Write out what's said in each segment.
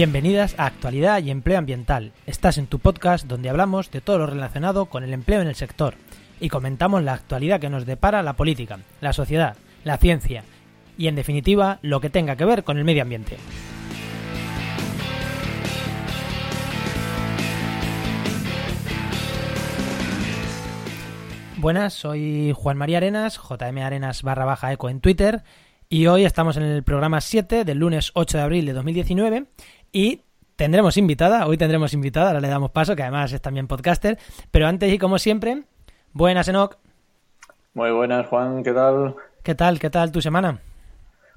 Bienvenidas a Actualidad y Empleo Ambiental. Estás en tu podcast donde hablamos de todo lo relacionado con el empleo en el sector y comentamos la actualidad que nos depara la política, la sociedad, la ciencia y en definitiva lo que tenga que ver con el medio ambiente. Buenas, soy Juan María Arenas, JM Arenas barra baja eco en Twitter y hoy estamos en el programa 7 del lunes 8 de abril de 2019 y tendremos invitada, hoy tendremos invitada, ahora le damos paso, que además es también podcaster, pero antes y como siempre, buenas Enoch. Muy buenas Juan, ¿qué tal? ¿Qué tal? ¿Qué tal tu semana?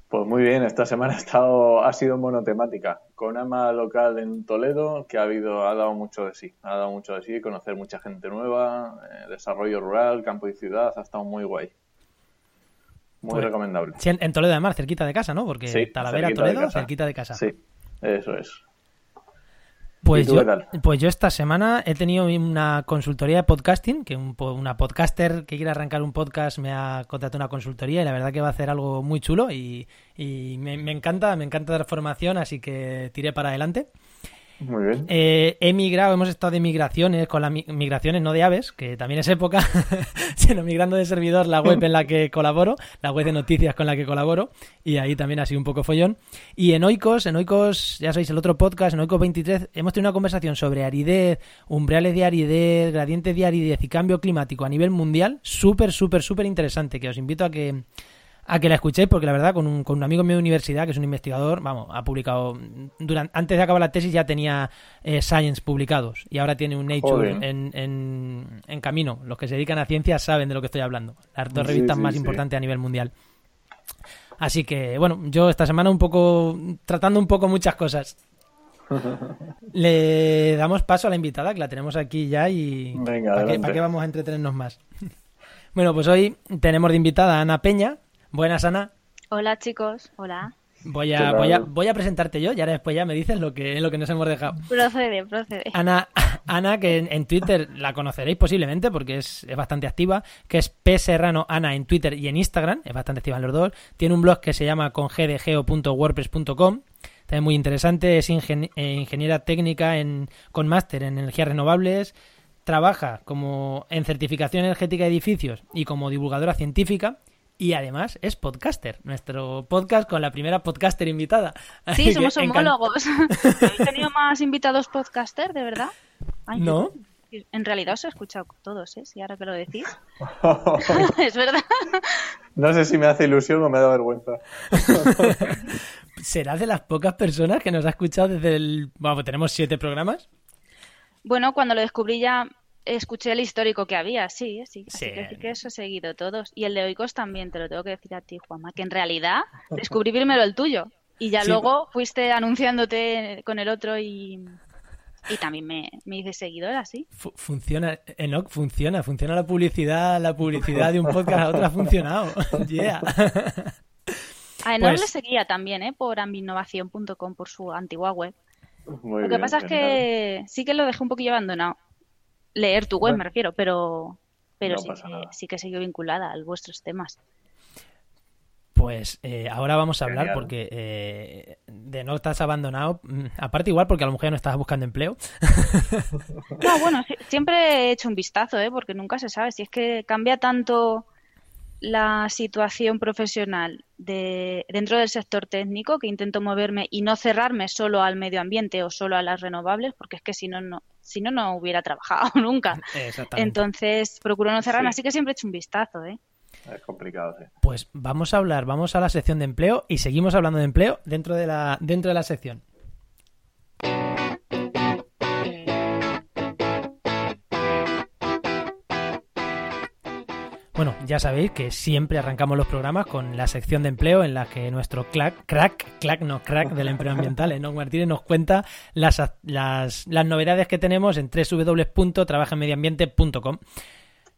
Pues muy bien, esta semana ha, estado, ha sido monotemática, con AMA local en Toledo, que ha, habido, ha dado mucho de sí, ha dado mucho de sí, conocer mucha gente nueva, eh, desarrollo rural, campo y ciudad, ha estado muy guay. Muy Pues- recomendable. Sí, en, Toledo además, cerquita de casa, ¿no? Porque Sí, Talavera, Toledo, cerquita de casa. Sí, eso es. Pues ¿Y tú yo, pues yo esta semana he tenido una consultoría de podcasting, que un una podcaster que quiere arrancar un podcast me ha contratado una consultoría y la verdad que va a hacer algo muy chulo y, y me, me encanta, me encanta dar formación, así que tiré para adelante. Muy bien. Eh, he migrado, hemos estado de migraciones, con las mi- migraciones no de aves, que también es época, sino migrando de servidor la web en la que colaboro, la web de noticias con la que colaboro, y ahí también ha sido un poco follón. Y en Oikos, en Oikos, ya sabéis, el otro podcast, en Oikos 23, hemos tenido una conversación sobre aridez, umbrales de aridez, gradientes de aridez y cambio climático a nivel mundial, súper, súper, súper interesante, que os invito a que a que la escuchéis porque la verdad con un, con un amigo mío de universidad que es un investigador, vamos, ha publicado durante, antes de acabar la tesis ya tenía eh, Science publicados y ahora tiene un Nature en, en, en camino. Los que se dedican a ciencia saben de lo que estoy hablando. Las dos Sí, revistas sí, más sí. importantes a nivel mundial. Así que, bueno, yo esta semana un poco tratando un poco muchas cosas. Le damos paso a la invitada que la tenemos aquí ya y Venga, ¿para qué, para qué vamos a entretenernos más? Bueno, pues hoy tenemos de invitada a Ana Peña. Buenas, Ana. Hola chicos, hola. Voy ¿Qué a, voy, a, voy a presentarte yo y ahora después ya me dices lo que, lo que nos hemos dejado. Procede, procede. Ana, Ana que en, en Twitter la conoceréis posiblemente porque es, es bastante activa, que es P Serrano Ana en Twitter y en Instagram, es bastante activa en los dos. Tiene un blog que se llama congdgeo.wordpress.com, también muy interesante, es ingen- eh, ingeniera técnica en, con máster en energías renovables, trabaja como en certificación energética de edificios y como divulgadora científica. Y además es podcaster, nuestro podcast con la primera podcaster invitada. Así Sí, somos homólogos. ¿Habéis tenido más invitados podcaster, de verdad? Ay, No. yo- En realidad os he escuchado todos, ¿eh? Si ahora que lo decís. es verdad. no sé si me hace ilusión o me da vergüenza. serás de las pocas personas que nos ha escuchado desde el... Bueno, pues tenemos siete programas. Bueno, cuando lo descubrí ya escuché el histórico que había, sí, sí. Así Sí. que sí que eso he seguido todos. Y el de Oikos también, te lo tengo que decir a ti, Juanma, que en realidad descubrí primero el tuyo. Y ya Sí. luego fuiste anunciándote con el otro y, y también me, me hice seguidora, sí. Fu- funciona, Enoch, funciona, funciona la publicidad, la publicidad de un podcast a otro ha funcionado. yeah. A Pues- le seguía también, ¿eh? Por ambinnovación.com, por su antigua web. Muy lo que bien, pasa es que sí que lo dejé un poquillo abandonado. Leer tu web, Bueno. me refiero, pero, pero No sí, que, sí que sigo vinculada a vuestros temas. Pues eh, ahora vamos a hablar porque eh, de no estás abandonado, mm, aparte igual porque a lo mejor ya no estabas buscando empleo. No, bueno, siempre he hecho un vistazo, ¿eh? Porque nunca se sabe. Si es que cambia tanto la situación profesional de, dentro del sector técnico que intento moverme y no cerrarme solo al medio ambiente o solo a las renovables, porque es que si no, no, si no, no hubiera trabajado nunca. Exactamente. Entonces, procuro no cerrarme, Sí. así que siempre he hecho un vistazo, ¿eh? Es complicado, sí. Pues vamos a hablar, vamos a la sección de empleo y seguimos hablando de empleo dentro de la, dentro de la sección. Ya sabéis que siempre arrancamos los programas con la sección de empleo en la que nuestro crack, crack, crack, no crack del empleo ambiental, Enoch Martínez, nos cuenta las, las, novedades que tenemos en www.trabajaenmedioambiente.com.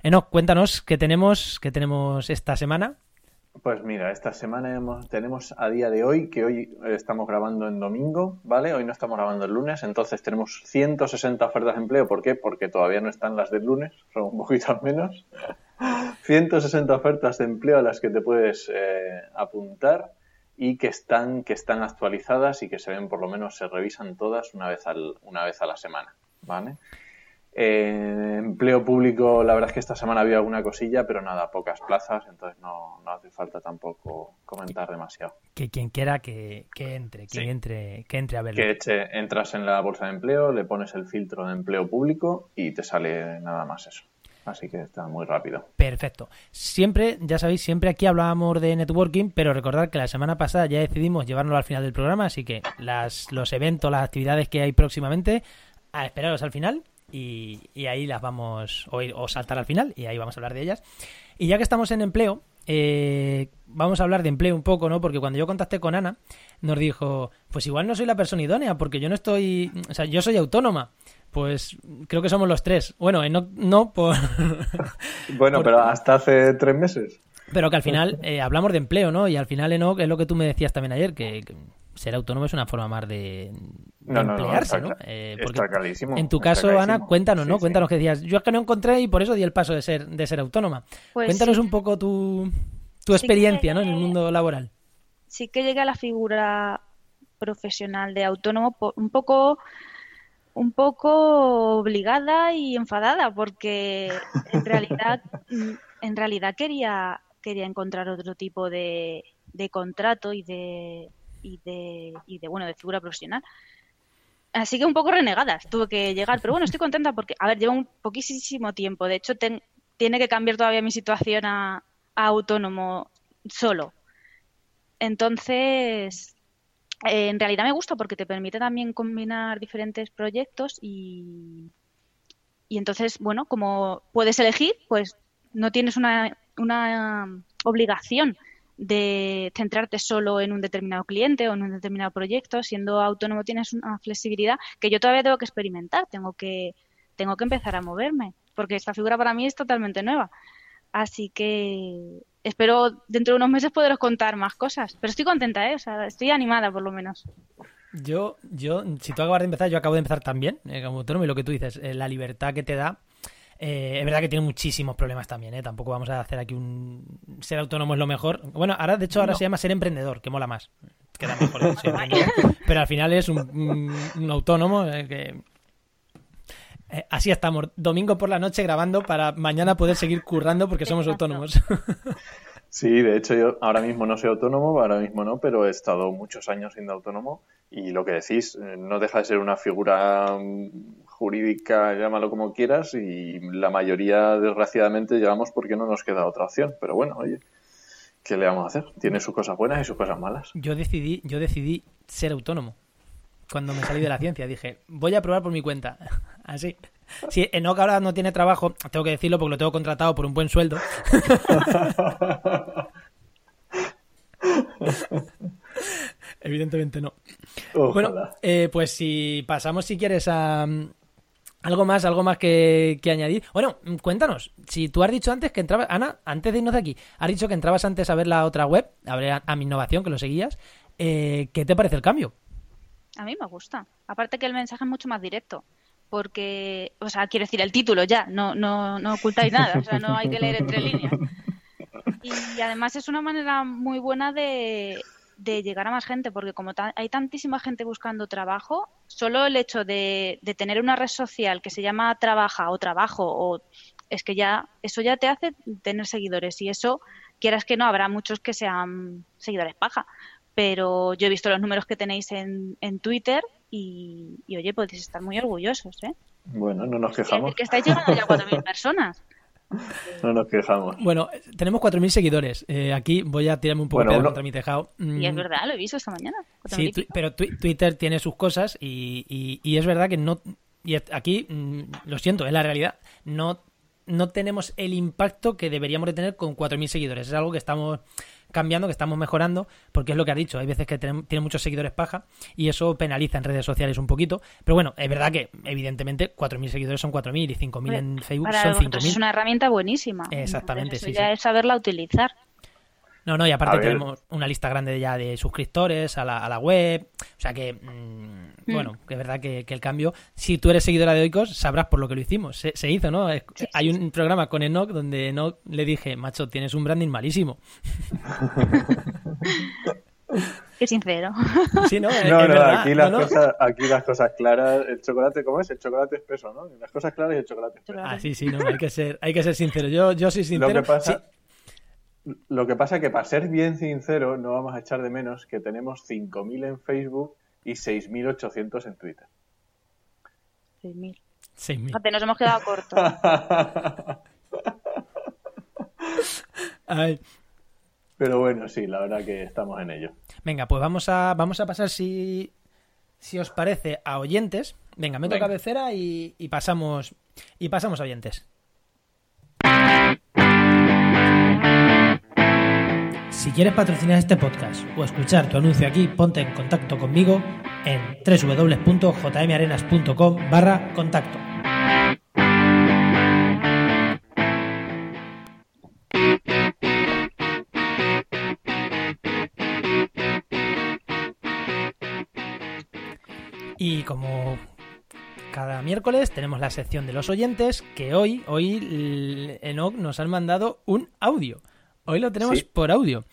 Enoch, cuéntanos qué tenemos, qué tenemos esta semana. Pues mira, esta semana tenemos a día de hoy, que hoy estamos grabando en domingo, ¿vale? Hoy no estamos grabando el lunes, entonces tenemos 160 ofertas de empleo. ¿Por qué? Porque todavía no están las del lunes, son un poquito menos. 160 ofertas de empleo a las que te puedes eh, apuntar y que están, que están actualizadas y que se ven, por lo menos, se revisan todas una vez, al, una vez a la semana, ¿vale? Eh, empleo público, la verdad es que esta semana había alguna cosilla, pero nada, pocas plazas, entonces no, no hace falta tampoco comentar demasiado. Que quien quiera que, entre, que entre, que entre a verlo. Que eche, entras en la bolsa de empleo, le pones el filtro de empleo público y te sale nada más eso. Así que está muy rápido. Perfecto. Siempre, ya sabéis, siempre aquí hablábamos de networking, pero recordad que la semana pasada ya decidimos llevarlo al final del programa, así que las, los eventos, las actividades que hay próximamente, a esperaros al final y, ahí las vamos, o, o, saltar al final, y ahí vamos a hablar de ellas. Y ya que estamos en empleo, eh, vamos a hablar de empleo un poco, ¿no? Porque cuando yo contacté con Ana, nos dijo, pues igual no soy la persona idónea, porque yo no estoy, o sea, yo soy autónoma. Pues creo que somos los tres. Bueno, eh, no, no por... bueno, pero hasta hace tres meses. Pero que al final eh, hablamos de empleo, ¿no? Y al final, Enoch, es lo que tú me decías también ayer, que, ser autónomo es una forma más de, emplearse, ¿no? Eh, está, clarísimo. En tu caso, Ana, cuéntanos, ¿no? cuéntanos que decías, yo es que no encontré y por eso di el paso de ser, de ser autónoma. Pues cuéntanos un poco tu, tu experiencia, ¿no? En el mundo laboral. Sí que llegué a la figura profesional de autónomo un poco un poco obligada y enfadada porque en realidad en realidad quería quería encontrar otro tipo de, de contrato y de y de, y de, bueno, de figura profesional. Así que un poco renegadas tuve que llegar, pero bueno, estoy contenta porque, a ver, llevo un poquísimo tiempo. De hecho, tiene que cambiar todavía mi situación a, autónomo solo. Entonces, eh, en realidad me gusta porque te permite también combinar diferentes proyectos y, y entonces, bueno, como puedes elegir, pues no tienes una, una obligación de centrarte solo en un determinado cliente o en un determinado proyecto. Siendo autónomo tienes una flexibilidad que yo todavía tengo que experimentar, tengo que, tengo que empezar a moverme, porque esta figura para mí es totalmente nueva. Así que espero dentro de unos meses poderos contar más cosas. Pero estoy contenta, ¿eh? O sea, estoy animada por lo menos. Yo, yo, si tú acabas de empezar, yo acabo de empezar también, eh, como autónomo, y lo que tú dices, eh, la libertad que te da eh, es verdad que tiene muchísimos problemas también, ¿eh? Tampoco vamos a hacer aquí un... Ser autónomo es lo mejor. Bueno, ahora, de hecho, ahora se llama ser emprendedor, que mola más. Queda mejor Pero al final es un, autónomo eh, que... Eh, así estamos, domingo por la noche grabando para mañana poder seguir currando porque somos autónomos. Sí, de hecho yo ahora mismo no soy autónomo, ahora mismo no, pero he estado muchos años siendo autónomo y lo que decís no deja de ser una figura jurídica, llámalo como quieras, y la mayoría, desgraciadamente, llevamos porque no nos queda otra opción. Pero bueno, oye, ¿qué le vamos a hacer? Tiene sus cosas buenas y sus cosas malas. Yo decidí, yo decidí ser autónomo. Cuando me salí de la ciencia, dije, voy a probar por mi cuenta. Así. Si Enoch ahora no tiene trabajo, tengo que decirlo porque lo tengo contratado por un buen sueldo. Evidentemente no. Bueno, eh, pues si pasamos, si quieres, a, algo más, algo más que, añadir. Bueno, cuéntanos, si tú has dicho antes que entrabas, Ana, antes de irnos de aquí, has dicho que entrabas antes a ver la otra web, a ver a, mi innovación, que lo seguías. Eh, ¿Qué te parece el cambio? A mí me gusta. Aparte que el mensaje es mucho más directo. Porque, o sea, quiero decir, el título ya, no, no, no ocultáis nada, o sea, no hay que leer entre líneas. Y además es una manera muy buena de, de llegar a más gente, porque como hay tantísima gente buscando trabajo, solo el hecho de, tener una red social que se llama Trabaja o Trabajo, o es que ya eso ya te hace tener seguidores y eso, quieras que no, habrá muchos que sean seguidores paja. Pero yo he visto los números que tenéis en, en Twitter y, oye, podéis estar muy orgullosos, ¿eh? Bueno, no nos quejamos. que estáis llegando ya a 4.000 personas. No nos quejamos. Bueno, tenemos 4.000 seguidores. Eh, aquí voy a tirarme un poco de contra mi tejado. Y es mm. verdad, lo he visto esta mañana. Sí, pero Twitter tiene sus cosas y, y, es verdad que no... Y aquí, mm, lo siento, es la realidad. No no tenemos el impacto que deberíamos de tener con 4.000 seguidores. Es algo que estamos cambiando, que estamos mejorando, porque es lo que ha dicho, hay veces que tiene muchos seguidores paja y eso penaliza en redes sociales un poquito, pero bueno, es verdad que evidentemente 4.000 seguidores son 4.000 y 5.000 en Facebook son 5.000. Es una herramienta buenísima. Exactamente, sí, ya es saberla utilizar. No, no, y aparte tenemos una lista grande ya de suscriptores a la, a la web. O sea que, mm, mm. bueno, que es verdad que, el cambio, si tú eres seguidora de Oikos, sabrás por lo que lo hicimos. Se, hizo, ¿no? Hay un programa con Enoch donde Enoch le dije, macho, tienes un branding malísimo. Qué sincero. Sí, no, no, no aquí, las Cosas, aquí las cosas claras, el chocolate, ¿cómo es? El chocolate espeso, ¿no? Las cosas claras y el chocolate espeso. Ah, sí, sí, no, hay que ser, hay que ser sincero. Yo, yo soy sincero. Lo que pasa, lo que pasa es que para ser bien sincero, no vamos a echar de menos que tenemos 5.000 en Facebook y 6.800 en Twitter. 6.000. 6.000. nos hemos quedado cortos. Pero bueno, sí, la verdad que estamos en ello. Venga, pues vamos a, vamos a pasar, si, si os parece, a oyentes. Venga, meto cabecera y, y, pasamos, y pasamos a oyentes. Si quieres patrocinar este podcast o escuchar tu anuncio aquí, ponte en contacto conmigo en www.jmarenas.com barra contacto. Y como cada miércoles tenemos la sección de los oyentes, que hoy, hoy Enoch nos han mandado un audio. Hoy lo tenemos por audio.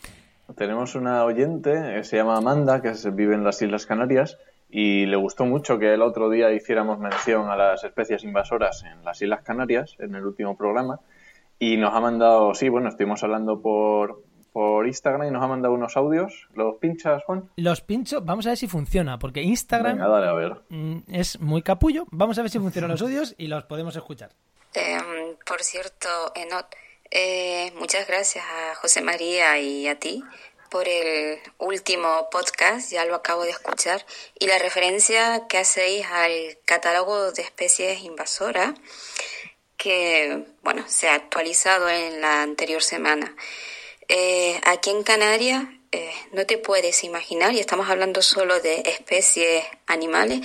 Tenemos una oyente, eh, se llama Amanda, que vive en las Islas Canarias, y le gustó mucho que el otro día hiciéramos mención a las especies invasoras en las Islas Canarias, en el último programa, y nos ha mandado, sí, bueno, estuvimos hablando por, por Instagram y nos ha mandado unos audios. ¿Los pinchas, Juan? Los pincho, vamos a ver si funciona, porque Instagram a ver. Mm, es muy capullo. Vamos a ver si funcionan los audios y los podemos escuchar. Em, por cierto, Enot, eh, muchas gracias a José María y a ti por el último podcast, ya lo acabo de escuchar, y la referencia que hacéis al catálogo de especies invasoras que, bueno, se ha actualizado en la anterior semana. Eh, aquí en Canarias eh, no te puedes imaginar, y estamos hablando solo de especies animales,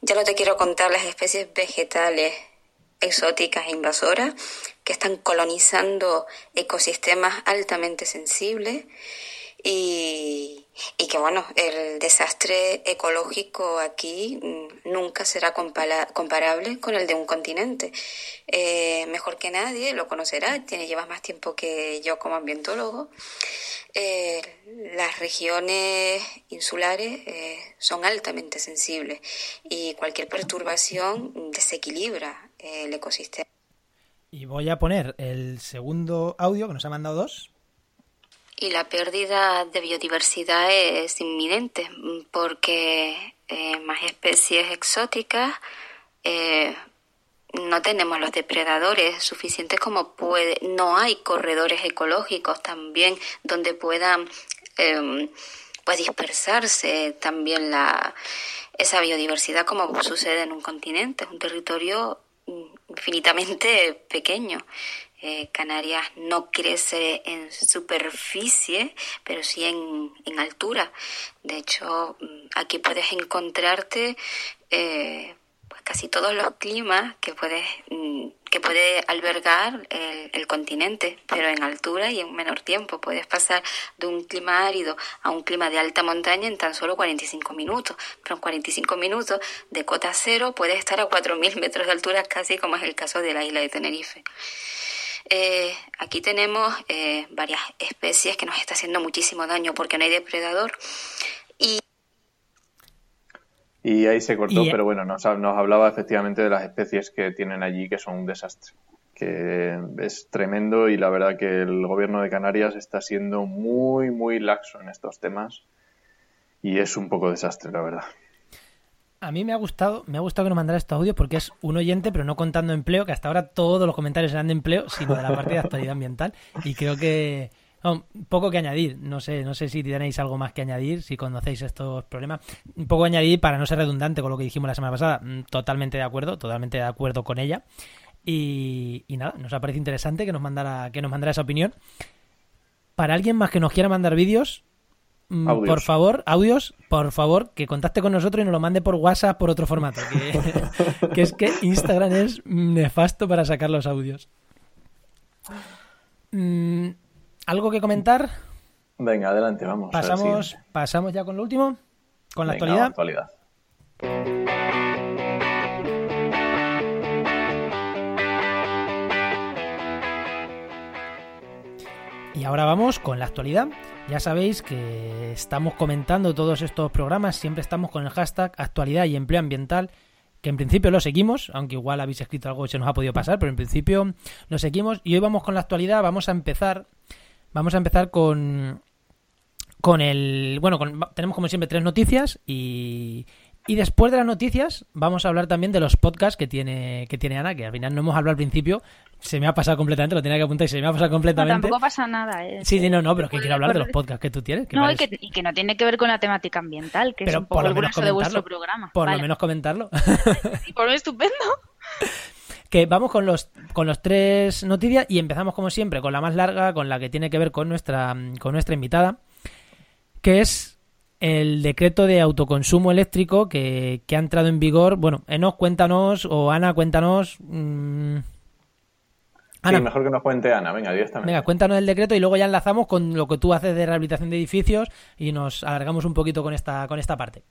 ya no te quiero contar las especies vegetales exóticas e invasoras que están colonizando ecosistemas altamente sensibles y, que bueno, el desastre ecológico aquí mm, nunca será comparable con el de un continente. Eh, mejor que nadie, lo conocerá, tiene, llevas más tiempo que yo como ambientólogo. Eh, las regiones insulares eh, son altamente sensibles y cualquier perturbación desequilibra el ecosistema. Y voy a poner el segundo audio que nos ha mandado dos. Y la pérdida de biodiversidad es inminente porque eh, más especies exóticas eh, no tenemos los depredadores suficientes como puede. No hay corredores ecológicos también donde puedan em, pues dispersarse también la esa biodiversidad como sucede en un continente, un territorio infinitamente pequeño. Eh, Canarias no crece en superficie, pero sí en, en altura. De hecho, mm, aquí puedes encontrarte eh, casi todos los climas que puedes mm, que puede albergar el, continente, pero en altura y en menor tiempo. Puedes pasar de un clima árido a un clima de alta montaña en tan solo 45 minutos. Pero en 45 minutos de cota cero puedes estar a 4.000 metros de altura, casi como es el caso de la isla de Tenerife. Eh, aquí tenemos eh, varias especies que nos está haciendo muchísimo daño porque no hay depredador y y ahí se cortó, pero bueno, nos, nos hablaba efectivamente de las especies que tienen allí que son un desastre que es tremendo y la verdad que el gobierno de Canarias está siendo muy, muy laxo en estos temas y es un poco desastre, la verdad. A mí me ha gustado, me ha gustado que nos mandara este audio porque es un oyente, pero no contando empleo, que hasta ahora todos los comentarios eran de empleo, sino de la parte de actualidad ambiental. Y creo que, poco que añadir, no sé, no sé si tenéis algo más que añadir, si conocéis estos problemas. Un poco añadir para no ser redundante con lo que dijimos la semana pasada, mm, totalmente de acuerdo, totalmente de acuerdo con ella. Y, y nada, nos ha parecido interesante que nos mandara, que nos mandara esa opinión. Para alguien más que nos quiera mandar vídeos, mm, Audios. por favor, audios, por favor, que contacte con nosotros y nos lo mande por WhatsApp por otro formato. Que, que es que Instagram es nefasto para sacar los audios. ¿Algo que comentar? Venga, adelante, vamos. Pasamos, pasamos ya con lo último, con la Venga, actualidad. actualidad. Y ahora vamos con la actualidad. Ya sabéis que estamos comentando todos estos programas, siempre estamos con el hashtag actualidad y empleo ambiental, que en principio lo seguimos, aunque igual habéis escrito algo y se nos ha podido pasar, pero en principio lo seguimos. Y hoy vamos con la actualidad, vamos a empezar, vamos a empezar con con el bueno, con- tenemos como siempre tres noticias y y después de las noticias vamos a hablar también de los podcasts que tiene que tiene Ana, que al final no hemos hablado al principio, se me ha pasado completamente, lo tenía que apuntar y se me ha pasado No, completamente. tampoco pasa nada. ¿eh? Sí, sí, no, no, pero es que quiero hablar de los podcasts que tú tienes. que No, y que, y que no tiene que ver con la temática ambiental, que pero es un poco el grueso de vuestro programa. Por Vale. lo menos comentarlo. Sí, por lo estupendo. que vamos con los con los tres noticias y empezamos como siempre con la más larga, con la que tiene que ver con nuestra con nuestra invitada, que es el decreto de autoconsumo eléctrico que, que ha entrado en vigor. Bueno, Enoch, cuéntanos, o Ana, cuéntanos. mm, Ana, Sí, mejor que nos cuente Ana, venga, directamente. venga, cuéntanos el decreto y luego ya enlazamos con lo que tú haces de rehabilitación de edificios y nos alargamos un poquito con esta, con esta parte.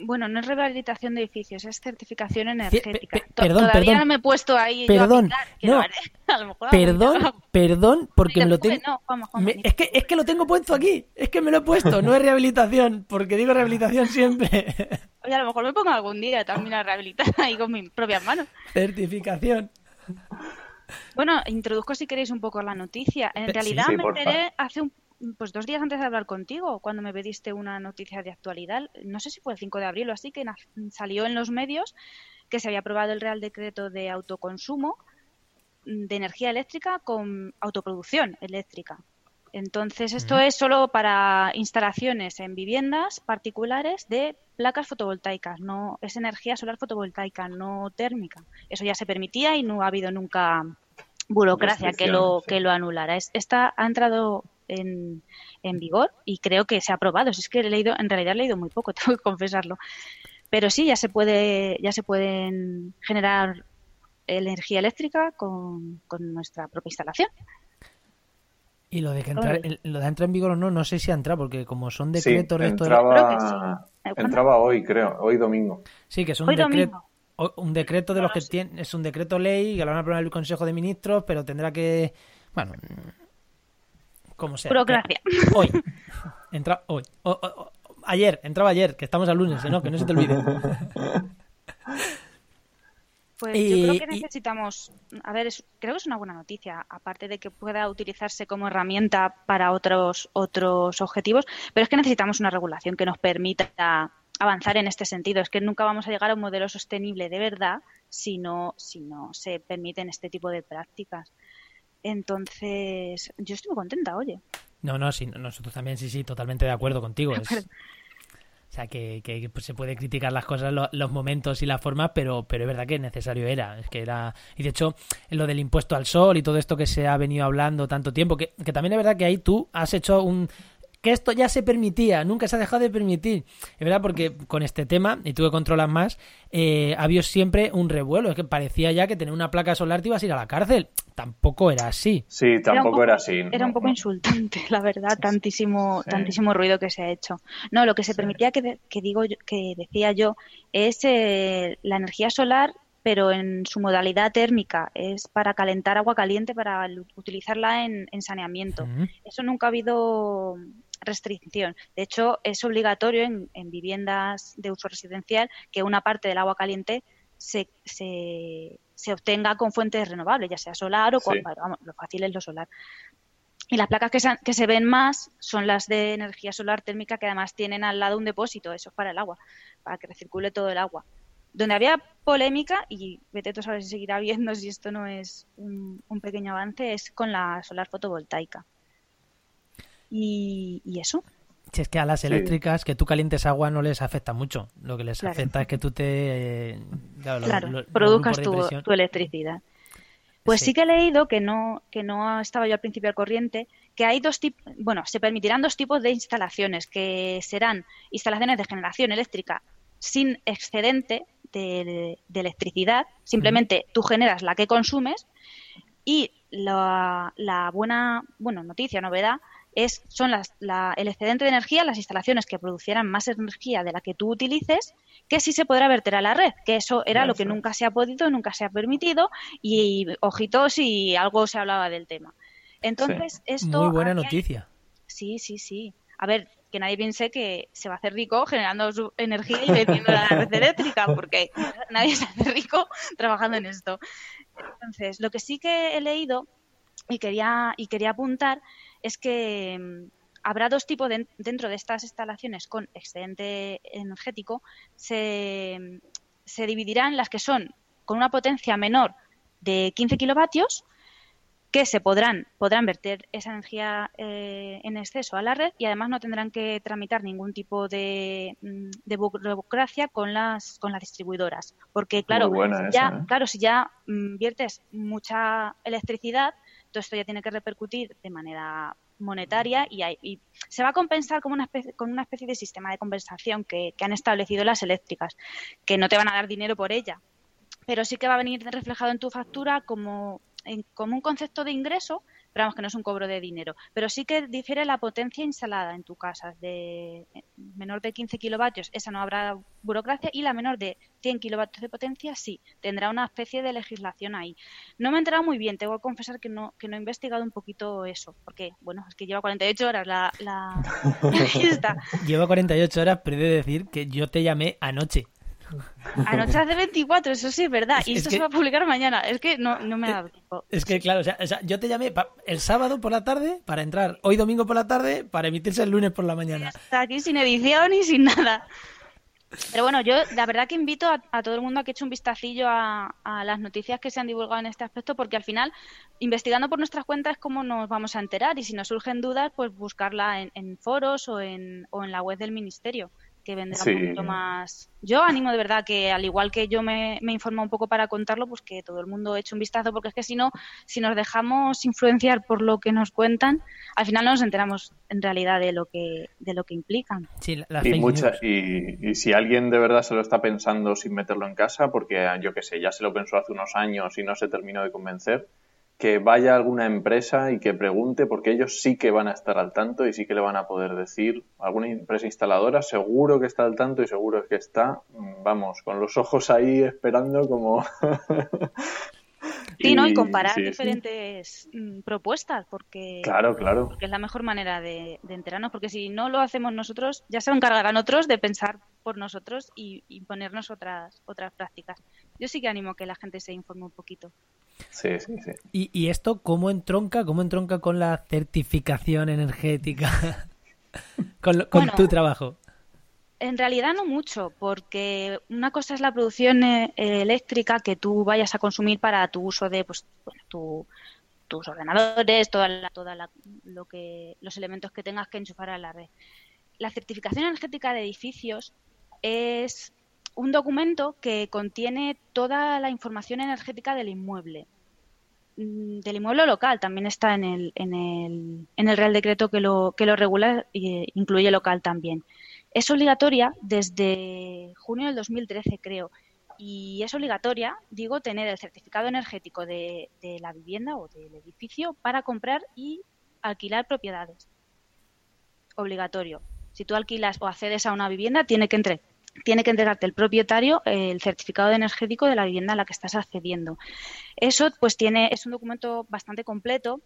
Bueno, no es rehabilitación de edificios, es certificación energética. To- perdón, Todavía perdón. no me he puesto ahí yo a Perdón, pintar, no. lo haré. A lo mejor Perdón, día. perdón, porque me lo tengo. No, Me- es, que, es que lo tengo puesto aquí. Es que me lo he puesto. No es rehabilitación. Porque digo rehabilitación siempre. Oye, a lo mejor me pongo algún día también a rehabilitar ahí con mis propias manos. Certificación. Bueno, introduzco si queréis un poco la noticia. En Sí, realidad sí, me porfa. enteré hace un, pues dos días antes de hablar contigo, cuando me pediste una noticia de actualidad. No sé si fue el 5 de abril o así, que salió en los medios que se había aprobado el Real Decreto de autoconsumo de energía eléctrica con autoproducción eléctrica. Entonces, esto es solo para instalaciones en viviendas particulares de placas fotovoltaicas, no es energía solar fotovoltaica, no térmica. Eso ya se permitía y no ha habido nunca burocracia que lo que lo anulara. Es- Esta ha entrado en, en vigor y creo que se ha aprobado. Si es que he leído, en realidad he leído muy poco, tengo que confesarlo. Pero sí, ya se puede, ya se pueden generar energía eléctrica con, con nuestra propia instalación. Y lo de que entrar, el- lo de entrar en vigor o no, no sé si ha entrado. Porque como son decretos de- entraba, Creo que sí. ¿cuándo? entraba hoy, creo, hoy domingo. Sí, que son Hoy decretos. domingo. o- Un decreto de los que tiene, es un decreto ley que lo van a aprobar el Consejo de Ministros, pero tendrá que. Bueno. Como sea. Burocracia. Hoy. Entra hoy. O- o- o- ayer, entraba ayer, que estamos al lunes, ¿no? Que no se te olvide. Pues Y- yo creo que y- necesitamos, a ver, es- creo que es una buena noticia, aparte de que pueda utilizarse como herramienta para otros otros objetivos, pero es que necesitamos una regulación que nos permita avanzar en este sentido. Es que nunca vamos a llegar a un modelo sostenible de verdad si no si no se permiten este tipo de prácticas. Entonces, yo estoy muy contenta, oye. No, no, sí, nosotros también, sí, sí, totalmente de acuerdo contigo. Es, o sea, que, que, pues, se puede criticar las cosas, lo- los momentos y las formas, pero, pero es verdad que necesario era. Es que era. Y de hecho, lo del impuesto al sol y todo esto que se ha venido hablando tanto tiempo, que, que también es verdad que ahí tú has hecho un. Que esto ya se permitía, nunca se ha dejado de permitir. Es verdad, porque con este tema, y tú que controlas más, eh, ha habido siempre un revuelo. Es que parecía ya que tener una placa solar te ibas a ir a la cárcel. Tampoco era así. Sí, tampoco poco- era así. Era un poco no. insultante, la verdad, tantísimo, Sí. tantísimo ruido que se ha hecho. No, lo que se permitía que, digo yo- que decía yo es eh, la energía solar, pero en su modalidad térmica, es para calentar agua caliente para utilizarla en, en saneamiento. Eso nunca ha habido restricción. De hecho, es obligatorio en, en viviendas de uso residencial que una parte del agua caliente se, se, se obtenga con fuentes renovables, ya sea solar o con, Sí. vamos, lo fácil es lo solar. Y las placas que se, que se ven más son las de energía solar térmica que además tienen al lado un depósito, eso es para el agua, para que recircule todo el agua. Donde había polémica, y vete tú a saber si seguirá habiendo si esto no es un, un pequeño avance, es con la solar fotovoltaica. Y, y eso. Si es que a las eléctricas que tú calientes agua no les afecta mucho. Lo que les afecta es que tú te... Eh, claro, produzcas tu, electricidad. Pues sí. que he leído que no, que no estaba yo al principio al corriente, que hay dos tipos, bueno, se permitirán dos tipos de instalaciones, que serán instalaciones de generación eléctrica sin excedente de, electricidad, simplemente tú generas la que consumes y la, la buena bueno, noticia, novedad, es, son las, el excedente de energía, las instalaciones que producieran más energía de la que tú utilices, que sí se podrá verter a la red, que eso era lo que nunca se ha podido, nunca se ha permitido, y ojitos si algo se hablaba del tema. Entonces, esto... Muy buena noticia. Sí, sí, sí. A ver, que nadie piense que se va a hacer rico generando su energía y vendiendo la red eléctrica, porque nadie se hace rico trabajando en esto. Entonces, lo que sí que he leído y quería, y quería apuntar es que mm, habrá dos tipos dentro de estas instalaciones con excedente energético. Se, se dividirán las que son con una potencia menor de 15 kilovatios que se podrán, podrán verter esa energía eh, en exceso a la red y además no tendrán que tramitar ningún tipo de, mm, de burocracia con las, con las distribuidoras. Porque claro, ya, ¿eh? claro, si ya mm, viertes mucha electricidad, todo esto ya tiene que repercutir de manera monetaria y, y se va a compensar como una especie, con una especie de sistema de compensación que, que han establecido las eléctricas, que no te van a dar dinero por ella, pero sí que va a venir reflejado en tu factura como como un concepto de ingreso, pero vamos que no es un cobro de dinero. Pero sí que difiere la potencia instalada en tu casa. De eh, menor de 15 kilovatios, esa no habrá burocracia, y la menor de 100 kilovatios de potencia, sí, tendrá una especie de legislación ahí. No me he enterado muy bien, tengo que confesar que no, que no he investigado un poquito eso, porque, bueno, es que lleva 48 horas la, la, Lleva 48 horas, pero he de decir que yo te llamé anoche. Anoche hace 24, eso sí es verdad. y esto se va a publicar mañana. Es que no, no me da tiempo. Es que, claro, o sea, yo te llamé el sábado por la tarde para entrar hoy domingo por la tarde para emitirse el lunes por la mañana. Está aquí sin edición y sin nada. Pero bueno, yo la verdad que invito a, todo el mundo a que eche un vistacillo a, las noticias que se han divulgado en este aspecto, porque al final, investigando por nuestras cuentas es como nos vamos a enterar y si nos surgen dudas, pues buscarla en, en foros o en, o en la web del ministerio que vendrá un poquito más. Yo animo de verdad que, al igual que yo me, me informo un poco para contarlo, pues que todo el mundo eche un vistazo, porque es que si no, si nos dejamos influenciar por lo que nos cuentan, al final no nos enteramos en realidad de lo que, de lo que implican. Sí, y, y, si alguien de verdad se lo está pensando sin meterlo en casa, porque yo qué sé, ya se lo pensó hace unos años y no se terminó de convencer, que vaya a alguna empresa y que pregunte, porque ellos sí que van a estar al tanto y sí que le van a poder decir. Alguna empresa instaladora seguro que está al tanto y seguro que está, mm, vamos, con los ojos ahí esperando como... Sí, ¿no? Y comparar diferentes mm, propuestas, porque, claro, claro. porque es la mejor manera de, enterarnos, porque si no lo hacemos nosotros, ya se encargarán otros de pensar por nosotros y, y ponernos otras, otras prácticas. Yo sí que animo a que la gente se informe un poquito. Sí, sí, sí. ¿Y, esto cómo entronca, cómo entronca con la certificación energética? con, tu trabajo. En realidad no mucho, porque una cosa es la producción eh, eléctrica que tú vayas a consumir para tu uso de pues, tus ordenadores, toda toda lo que, los elementos que tengas que enchufar a la red. La certificación energética de edificios es un documento que contiene toda la información energética del inmueble. Mm, del inmueble local, también está en el, en el, en el Real Decreto que lo, que lo regula e incluye local también. Es obligatoria desde junio del 2013, creo. Y es obligatoria, digo, tener el certificado energético de, de la vivienda o del edificio para comprar y alquilar propiedades. Obligatorio. Si tú alquilas o accedes a una vivienda, tiene que entrar tiene que entregarte el propietario el certificado energético de la vivienda a la que estás accediendo. Eso pues tiene es un documento bastante completo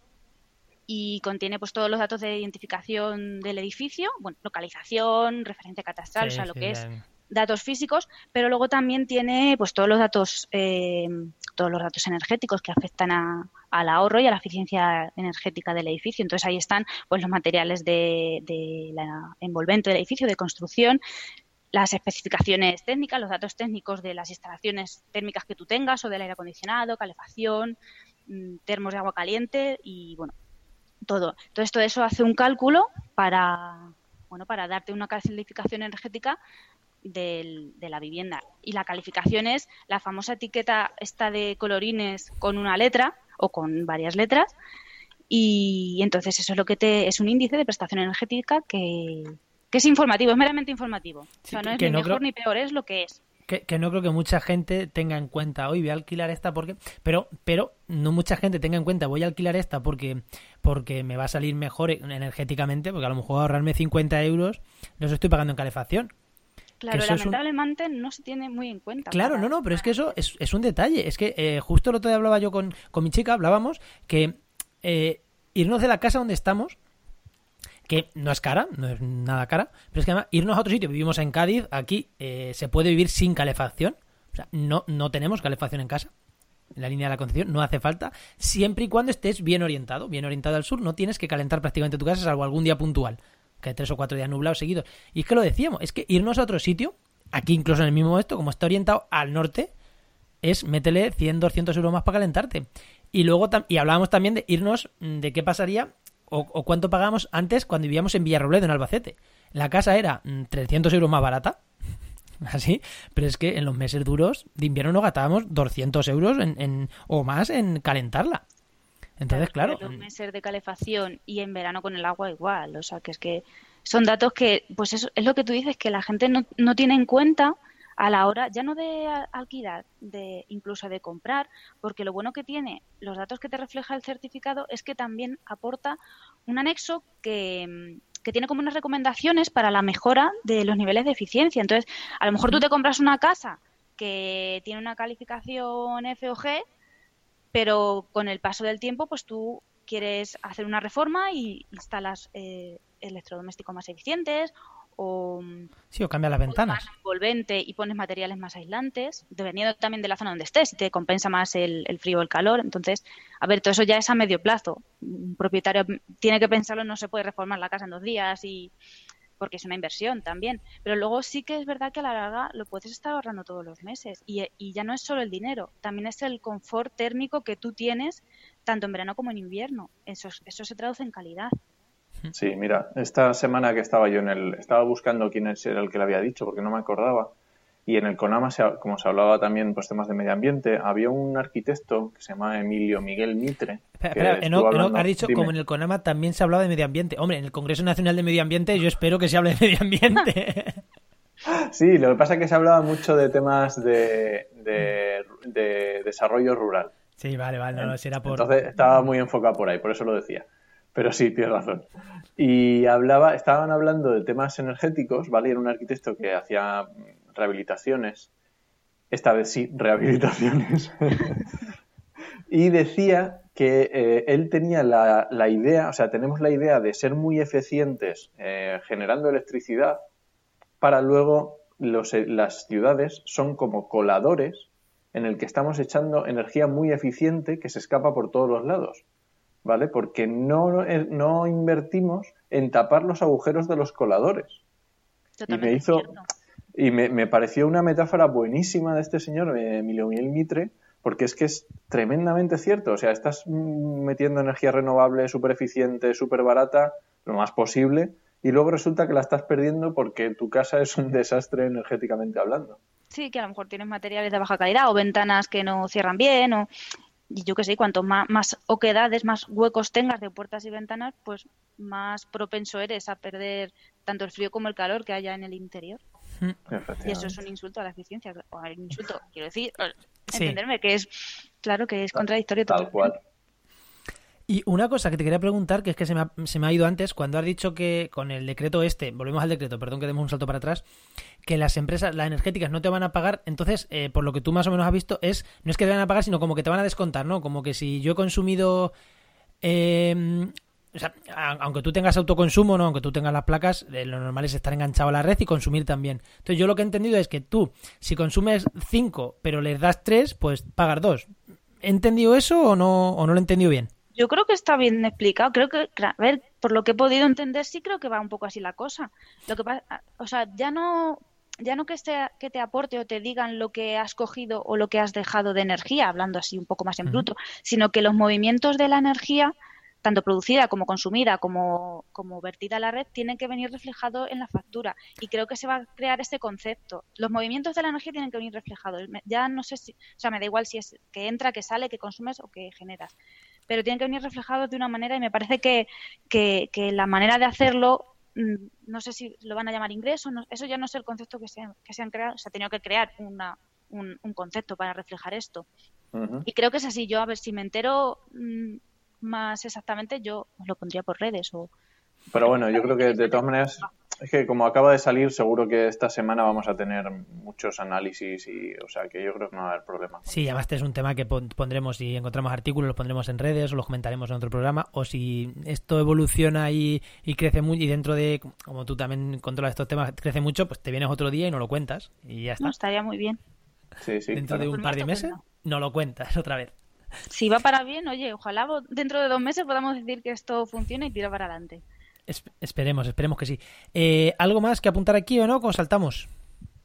y contiene pues todos los datos de identificación del edificio, bueno, localización, referencia catastral, o sea, lo que es datos físicos, pero luego también tiene pues todos los datos eh, todos los datos energéticos que afectan al ahorro y a la eficiencia energética del edificio. Entonces ahí están pues los materiales de, de la envolvente del edificio, de construcción, las especificaciones técnicas, los datos técnicos de las instalaciones térmicas que tú tengas o del aire acondicionado, calefacción, mm, termos de agua caliente y bueno, todo. Entonces todo eso hace un cálculo para bueno, para darte una calificación energética de la vivienda. Y la calificación es la famosa etiqueta esta de colorines con una letra o con varias letras. Y entonces eso es lo que te es un índice de prestación energética que, es informativo, es meramente informativo. o sea, no es ni mejor ni peor, es lo que es. Que, no creo que mucha gente tenga en cuenta, hoy voy a alquilar esta porque... Pero, pero no mucha gente tenga en cuenta, voy a alquilar esta porque, porque me va a salir mejor energéticamente, porque a lo mejor ahorrarme 50 euros los estoy pagando en calefacción. Claro, lamentablemente no se tiene muy en cuenta. Claro, no, no, pero es que eso es, es un detalle. Es que eh, justo el otro día hablaba yo con, con mi chica, hablábamos que eh, irnos de la casa donde estamos, que no es cara, no es nada cara, pero es que además irnos a otro sitio, vivimos en Cádiz, aquí eh, se puede vivir sin calefacción, o sea, no, no tenemos calefacción en casa. La línea de la Concepción no hace falta, siempre y cuando estés bien orientado, bien orientado al sur, no tienes que calentar prácticamente tu casa salvo algún día puntual que hay tres o cuatro días nublados seguidos. Y es que lo decíamos, es que irnos a otro sitio, aquí incluso en el mismo esto, como está orientado al norte, es métele 100, 200 euros más para calentarte. Y luego y hablábamos también de irnos, mm, de qué pasaría o, cuánto pagábamos antes cuando vivíamos en Villarrobledo, en Albacete. La casa era 300 mm, euros más barata, así, pero es que en los meses duros de invierno nos gastábamos 200 euros en, o más en calentarla. Entonces, claro. Los meses de calefacción y en verano con el agua igual. O sea, que es que son datos que, pues eso es lo que tú dices, que la gente no, no tiene en cuenta a la hora, ya no de alquilar, de incluso de comprar, porque lo bueno que tiene los datos que te refleja el certificado es que también aporta un anexo que, que tiene como unas recomendaciones para la mejora de los niveles de eficiencia. Entonces, a lo mejor tú te compras una casa que tiene una calificación F o G, pero con el paso del tiempo, pues tú quieres hacer una reforma y instalas eh, electrodomésticos más eficientes o sí o cambia las ventanas más envolvente y pones materiales más aislantes dependiendo también de la zona donde estés si te compensa más el, el frío o el calor entonces a ver todo eso ya es a medio plazo un propietario tiene que pensarlo no se puede reformar la casa en dos días y porque es una inversión también. Pero luego sí que es verdad que a la larga lo puedes estar ahorrando todos los meses. Y, ya no es solo el dinero, también es el confort térmico que tú tienes tanto en verano como en invierno. Eso, eso se traduce en calidad. Sí, mira, esta semana que estaba yo en el... Estaba buscando quién era el que le había dicho porque no me acordaba. Y en el CONAMA, como se hablaba también pues temas de medio ambiente, había un arquitecto que se llama Emilio Miguel Mitre. Espera, has dicho como en el CONAMA también se hablaba de medio ambiente. Hombre, en el Congreso Nacional de Medio Ambiente yo espero que se hable de medio ambiente. sí, lo que pasa es que se hablaba mucho de temas de, desarrollo rural. Sí, vale, vale, no, será por... Entonces estaba muy enfocado por ahí, por eso lo decía. Pero sí, tienes razón. Y hablaba, estaban hablando de temas energéticos, ¿vale? era un arquitecto que hacía rehabilitaciones, esta vez sí, rehabilitaciones, y decía que eh, él tenía la, la, idea, o sea, tenemos la idea de ser muy eficientes eh, generando electricidad para luego los, eh, las ciudades son como coladores en el que estamos echando energía muy eficiente que se escapa por todos los lados, ¿vale? Porque no, no invertimos en tapar los agujeros de los coladores. y me hizo, y me, pareció una metáfora buenísima de este señor, eh, Emilio Miguel Mitre, porque es que es tremendamente cierto. O sea, estás metiendo energía renovable súper eficiente, súper barata, lo más posible, y luego resulta que la estás perdiendo porque tu casa es un desastre energéticamente hablando. Sí, que a lo mejor tienes materiales de baja calidad o ventanas que no cierran bien o y yo qué sé, cuanto más, más oquedades, más huecos tengas de puertas y ventanas, pues más propenso eres a perder tanto el frío como el calor que haya en el interior. Y eso es un insulto a la eficiencia. O un insulto, quiero decir, entenderme que es, claro que es contradictorio. Tal cual. Y una cosa que te quería preguntar, que es que se me, ha, se me ha ido antes, cuando has dicho que con el decreto este, volvemos al decreto, perdón que demos un salto para atrás, que las empresas, las energéticas no te van a pagar, entonces, eh, por lo que tú más o menos has visto, es, no es que te van a pagar, sino como que te van a descontar, ¿no? Como que si yo he consumido eh, o sea, aunque tú tengas autoconsumo, no, aunque tú tengas las placas, eh, lo normal es estar enganchado a la red y consumir también. Entonces, yo lo que he entendido es que tú, si consumes 5, pero les das 3, pues pagar 2. ¿He entendido eso o no, o no lo he entendido bien? Yo creo que está bien explicado. Creo que, a ver, por lo que he podido entender, sí creo que va un poco así la cosa. Lo que pasa, o sea, ya no, ya no que, esté, que te aporte o te digan lo que has cogido o lo que has dejado de energía, hablando así un poco más en bruto, sino que los movimientos de la energía tanto producida como consumida como, como vertida a la red, tiene que venir reflejado en la factura. Y creo que se va a crear este concepto. Los movimientos de la energía tienen que venir reflejados. Ya no sé si, o sea, me da igual si es que entra, que sale, que consumes o que generas. Pero tienen que venir reflejados de una manera y me parece que, que, que la manera de hacerlo mm, no sé si lo van a llamar ingreso, no, eso ya no es el concepto que se, que se han creado, se ha tenido que crear una, un, un concepto para reflejar esto. Y creo que es así. Yo, a ver, si me entero mm, más exactamente, yo lo pondría por redes o... Pero bueno, yo creo que de todas maneras, es que como acaba de salir, seguro que esta semana vamos a tener muchos análisis y, o sea, que yo creo que no va a haber problema. Sí, además este es un tema que pon- pondremos, si encontramos artículos, los pondremos en redes o los comentaremos en otro programa. O si esto evoluciona y, y crece mucho, y dentro de, como tú también controlas estos temas, crece mucho, pues te vienes otro día y no lo cuentas. Y ya está. No, estaría muy bien. Sí, sí. dentro claro. de un par de meses, no lo cuentas otra vez. Si va para bien, oye, ojalá dentro de dos meses podamos decir que esto funciona y tira para adelante. Es- esperemos, esperemos que sí. Eh, ¿Algo más que apuntar aquí o no? ¿O saltamos?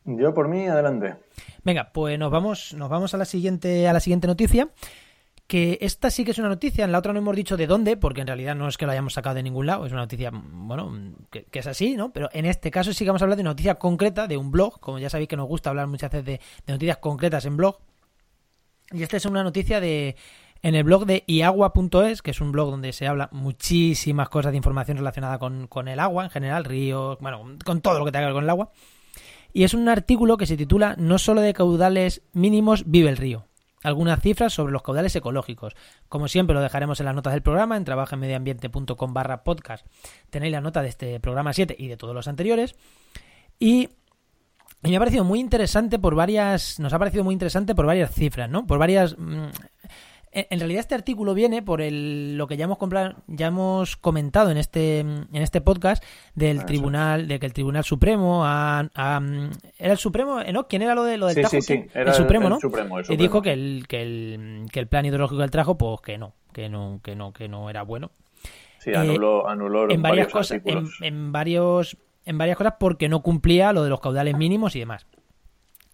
Yo por mí, adelante. Venga, pues nos vamos, nos vamos a la siguiente, a la siguiente noticia. Que esta sí que es una noticia, en la otra no hemos dicho de dónde, porque en realidad no es que la hayamos sacado de ningún lado, es una noticia, bueno, que, que es así, ¿no? Pero en este caso sí que vamos a hablar de una noticia concreta, de un blog, como ya sabéis que nos gusta hablar muchas veces de, de noticias concretas en blog. Y esta es una noticia de en el blog de iagua.es, que es un blog donde se habla muchísimas cosas de información relacionada con, con el agua en general, ríos, bueno, con todo lo que tenga que ver con el agua. Y es un artículo que se titula No solo de caudales mínimos vive el río. Algunas cifras sobre los caudales ecológicos. Como siempre lo dejaremos en las notas del programa en trabajenmedioambiente.com barra podcast. Tenéis la nota de este programa 7 y de todos los anteriores. Y y me ha parecido muy interesante por varias. Nos ha parecido muy interesante por varias cifras, ¿no? Por varias. mm, En realidad, este artículo viene por el, lo que ya hemos, ya hemos comentado en este, en este podcast del Ah, sí. tribunal, de que el Tribunal Supremo ha- ¿Era el Supremo? ¿Eh, ¿No? ¿Quién era lo, de, lo del Sí, Tajo? sí, el Supremo, el ¿no? Supremo, el Y dijo que el, que, el, que el plan hidrológico del Trajo, pues que no, que no, que no, que no era bueno Sí, anuló, anuló en varias varios cosas en varios en varias cosas porque no cumplía lo de los caudales mínimos y demás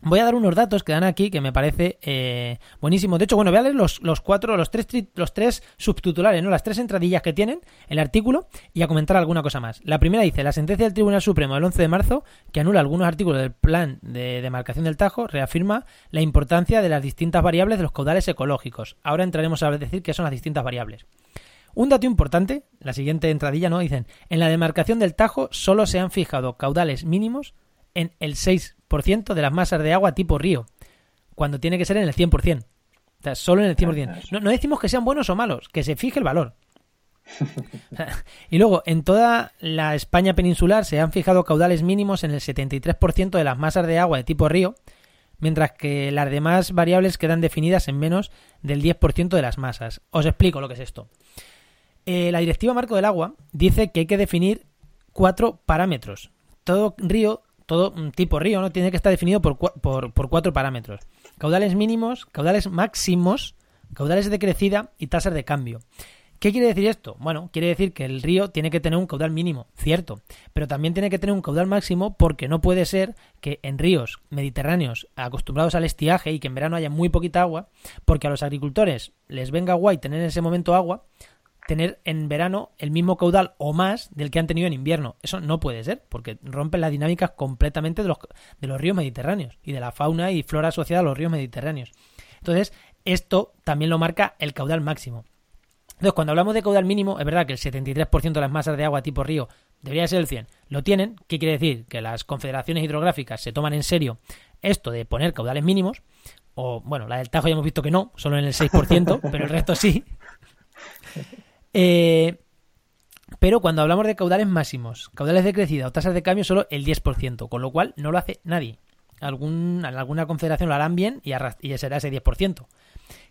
voy a dar unos datos que dan aquí que me parece eh, buenísimo. De hecho bueno voy a leer los, cuatro los tres los tres subtitulares no las tres entradillas que tienen el artículo y a comentar alguna cosa más. La primera dice la sentencia del Tribunal Supremo del 11 de marzo que anula algunos artículos del plan de demarcación del Tajo reafirma la importancia de las distintas variables de los caudales ecológicos ahora entraremos a decir qué son las distintas variables. Un dato importante, la siguiente entradilla, ¿no? Dicen, en la demarcación del Tajo solo se han fijado caudales mínimos en el 6% de las masas de agua tipo río, cuando tiene que ser en el 100%. O sea, solo en el 100%. No, no decimos que sean buenos o malos, que se fije el valor. Y luego, en toda la España peninsular se han fijado caudales mínimos en el 73% de las masas de agua de tipo río, mientras que las demás variables quedan definidas en menos del 10% de las masas. Os explico lo que es esto. Eh, la Directiva Marco del Agua dice que hay que definir cuatro parámetros. Todo río, todo tipo río, ¿no? Tiene que estar definido por, por, por cuatro parámetros. Caudales mínimos, caudales máximos, caudales de crecida y tasas de cambio. ¿Qué quiere decir esto? Bueno, quiere decir que el río tiene que tener un caudal mínimo, cierto, pero también tiene que tener un caudal máximo porque no puede ser que en ríos mediterráneos acostumbrados al estiaje y que en verano haya muy poquita agua, porque a los agricultores les venga guay tener en ese momento agua, tener en verano el mismo caudal o más del que han tenido en invierno. Eso no puede ser, porque rompen las dinámicas completamente de los, de los ríos mediterráneos y de la fauna y flora asociada a los ríos mediterráneos. Entonces, esto también lo marca el caudal máximo. Entonces, cuando hablamos de caudal mínimo, es verdad que el 73% de las masas de agua tipo río debería ser el 100. Lo tienen, ¿qué quiere decir? Que las confederaciones hidrográficas se toman en serio esto de poner caudales mínimos, o bueno, la del Tajo ya hemos visto que no, solo en el 6%, pero el resto sí. Eh, pero cuando hablamos de caudales máximos, caudales de crecida o tasas de cambio, solo el 10%, con lo cual no lo hace nadie. Alguna confederación lo harán bien y será ese 10%.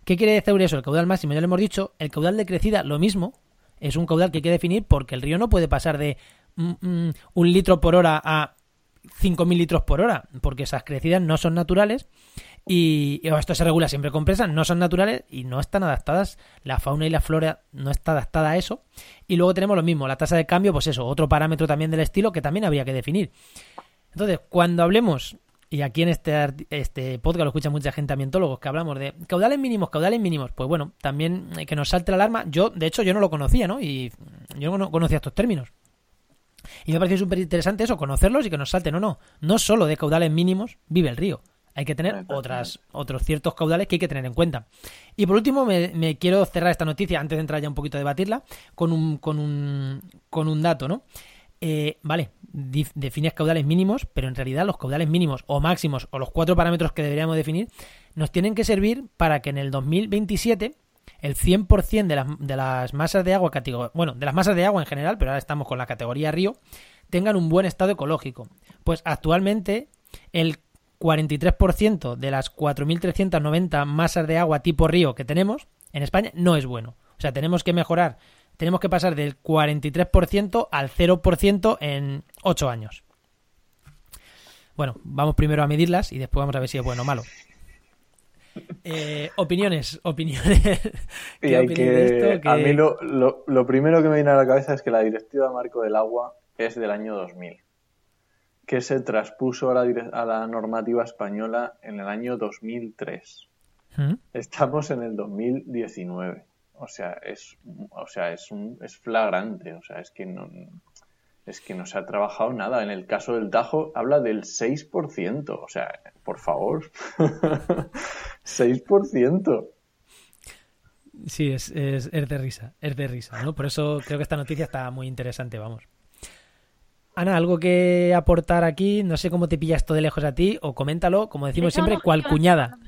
¿Qué quiere decir eso? El caudal máximo, ya lo hemos dicho, el caudal de crecida, lo mismo, es un caudal que hay que definir porque el río no puede pasar de mm, mm, un litro por hora a 5.000 litros por hora, porque esas crecidas no son naturales y, esto se regula siempre con presas, no son naturales y no están adaptadas, la fauna y la flora no está adaptada a eso. Y luego tenemos lo mismo, la tasa de cambio, pues eso, otro parámetro también del estilo que también habría que definir. Entonces, cuando hablemos y aquí en este, este podcast lo escucha mucha gente ambientólogos, que hablamos de caudales mínimos, caudales mínimos, pues bueno, también que nos salte la alarma. Yo, de hecho, yo no lo conocía, ¿no? Y yo no conocía estos términos. Y me parece súper interesante eso, conocerlos y que nos salte. No, no, no solo de caudales mínimos vive el río. Hay que tener otras, otros ciertos caudales que hay que tener en cuenta. Y por último, me, quiero cerrar esta noticia, antes de entrar ya un poquito a debatirla, con un, con un, con un dato, ¿no? Eh, vale, defines caudales mínimos, pero en realidad los caudales mínimos o máximos o los cuatro parámetros que deberíamos definir nos tienen que servir para que en el 2027 el 100% de las, de las masas de agua, bueno, de las masas de agua en general, pero ahora estamos con la categoría río, tengan un buen estado ecológico. Pues actualmente el 43% de las 4.390 masas de agua tipo río que tenemos en España no es bueno. O sea, tenemos que mejorar tenemos que pasar del 43% al 0% en 8 años. Bueno, vamos primero a medirlas y después vamos a ver si es bueno o malo. Eh, opiniones, opiniones. ¿Qué A mí lo, primero que me viene a la cabeza es que la Directiva Marco del Agua es del año 2000, que se traspuso a la, a la normativa española en el año 2003. ¿Mm? Estamos en el 2019. O sea, es, o sea, es, un, es flagrante. O sea, es que no, es que no se ha trabajado nada. En el caso del Tajo habla del 6%. O sea, por favor. 6%. Sí, es, es, es, de risa, es de risa, ¿no? Por eso creo que esta noticia está muy interesante, vamos. Ana, ¿algo que aportar aquí? No sé cómo te pilla esto de lejos a ti, o coméntalo, como decimos siempre, cual cuñada.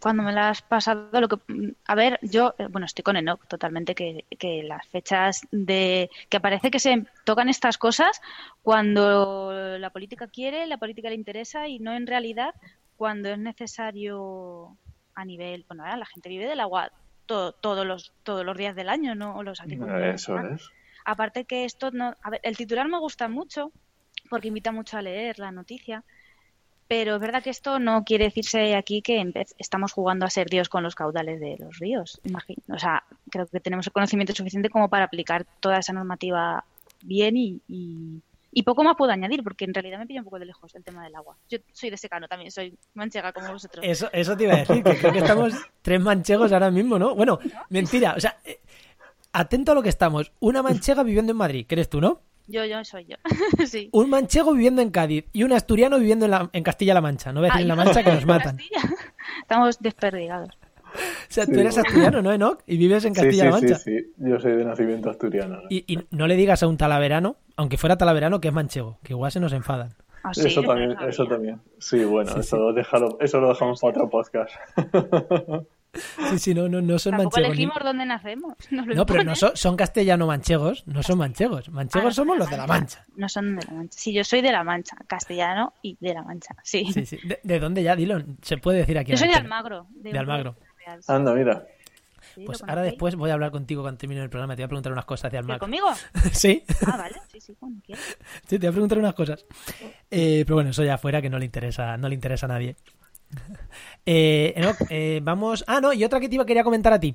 Cuando me la has pasado, lo que, a ver, yo, eh, bueno, estoy con Enoch totalmente, que, que las fechas de, que parece que se tocan estas cosas cuando la política quiere, la política le interesa y no en realidad cuando es necesario a nivel, bueno, ahora la gente vive del agua todos los todos los días del año, ¿no? los agricultores. Eso es. Aparte que esto no... A ver, el titular me gusta mucho porque invita mucho a leer la noticia, pero es verdad que esto no quiere decirse aquí que estamos jugando a ser Dios con los caudales de los ríos. Imagino. O sea, creo que tenemos el conocimiento suficiente como para aplicar toda esa normativa bien y, y, poco más puedo añadir, porque en realidad me pilla un poco de lejos el tema del agua. Yo soy de secano también, soy manchega como vosotros. Eso, eso te iba a decir, que creo que estamos tres manchegos ahora mismo, ¿no? Bueno, mentira, o sea, atento a lo que estamos. Una manchega viviendo en Madrid, eres tú, ¿no? Yo, yo soy yo. sí. Un manchego viviendo en Cádiz y un asturiano viviendo en, en Castilla-La Mancha. No voy a decir en La Mancha que nos matan. Estamos desperdigados. O sea, tú eres asturiano, ¿no, Enoch? Y vives en Castilla-La Mancha. Sí, sí, yo soy de nacimiento asturiano. Y, no le digas a un talaverano, aunque fuera talaverano, que es manchego, que igual se nos enfadan. Ah, eso también, eso también. Sí, bueno, eso, Lo eso lo dejamos para otro podcast. Sí, sí, no, no, no son Tampoco manchegos. elegimos dónde nacemos. no, pero no son, son castellano-manchegos, no son manchegos. Manchegos ah, somos los de la Mancha. No son de la Mancha. Sí, yo soy de la Mancha, castellano y de la Mancha, sí. sí, sí. ¿De, dónde ya, Dilo? Se puede decir aquí. Yo soy de Almagro. De, Almagro. Anda, mira. pues ahora después voy a hablar contigo cuando termine el programa. Te voy a preguntar unas cosas de Almagro. ¿Conmigo? sí. Ah, vale. Sí, sí, cuando quieras. Sí, te voy a preguntar unas cosas. Eh, pero bueno, eso ya fuera que no le interesa, no le interesa a nadie. Eh, eh, vamos. Ah, no, y otra que te iba quería comentar a ti.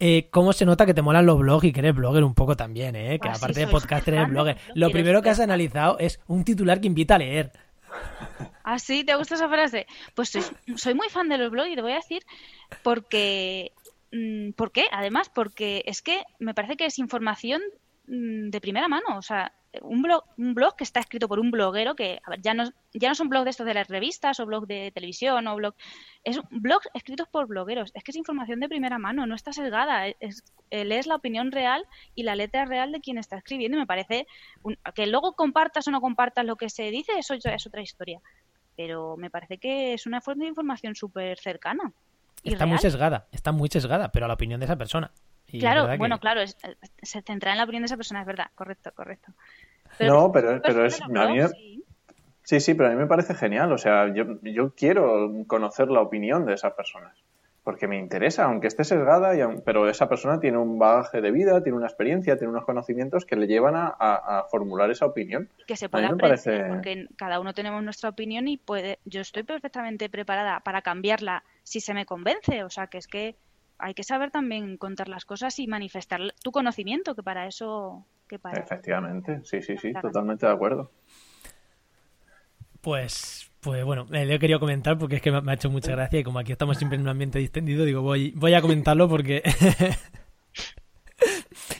Eh, ¿Cómo se nota que te molan los blogs y que eres blogger un poco también, eh? Que ah, aparte de podcaster eres blogger. Lo primero que has analizado es un titular que invita a leer. ¿Ah, sí? ¿Te gusta esa frase? Pues soy, muy fan de los blogs y te voy a decir porque... Mm, ¿Por qué? Además, porque es que me parece que es información mm, de primera mano. O sea, un blog, un blog que está escrito por un bloguero que ya no ya no son blogs de estos de las revistas o blog de televisión o blog es blogs escritos por blogueros. Es que es información de primera mano no está sesgada es, lees la opinión real y la letra real de quien está escribiendo y me parece que luego compartas o no compartas lo que se dice eso ya es otra historia. Pero me parece que es una fuente de información súper cercana está muy sesgada está muy sesgada pero a la opinión de esa persona claro, bueno, claro, se centra en la opinión de esa persona, es verdad, correcto, correcto. no, pero, pero es, a mí, sí. sí, pero a mí me parece genial, o sea, yo, yo quiero conocer la opinión de esas personas, porque me interesa, aunque esté sesgada, y, pero esa persona tiene un bagaje de vida, tiene una experiencia, tiene unos conocimientos que le llevan a, formular esa opinión. Que se pueda aprender, porque cada uno tenemos nuestra opinión y puede, yo estoy perfectamente preparada para cambiarla si se me convence, o sea, que es que hay que saber también contar las cosas y manifestar tu conocimiento, que para eso... Efectivamente, sí, sí, sí, totalmente de acuerdo. Pues Pues bueno, eh, le he querido comentar porque es que me ha hecho mucha gracia y como aquí estamos siempre en un ambiente distendido, digo, voy, voy a comentarlo porque...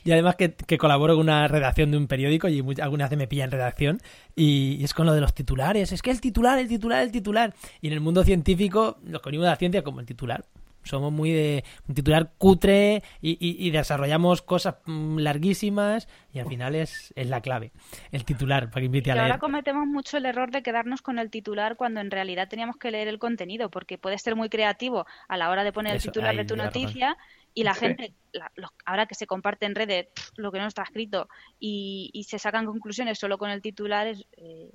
y además que, colaboro con una redacción de un periódico y algunas veces me pilla en redacción y, es con lo de los titulares, es que el titular, el titular, el titular. Y en el mundo científico, los que venimos de la ciencia, como el titular, somos muy de un titular cutre y, desarrollamos cosas mm, larguísimas y al final es, es la clave, el titular, para que invite a leer. ahora cometemos mucho el error de quedarnos con el titular cuando en realidad teníamos que leer el contenido, porque puedes ser muy creativo a la hora de poner el titular de tu noticia y la gente, ahora que se comparte en redes lo que no está escrito y, se sacan conclusiones solo con el titular, es, eh,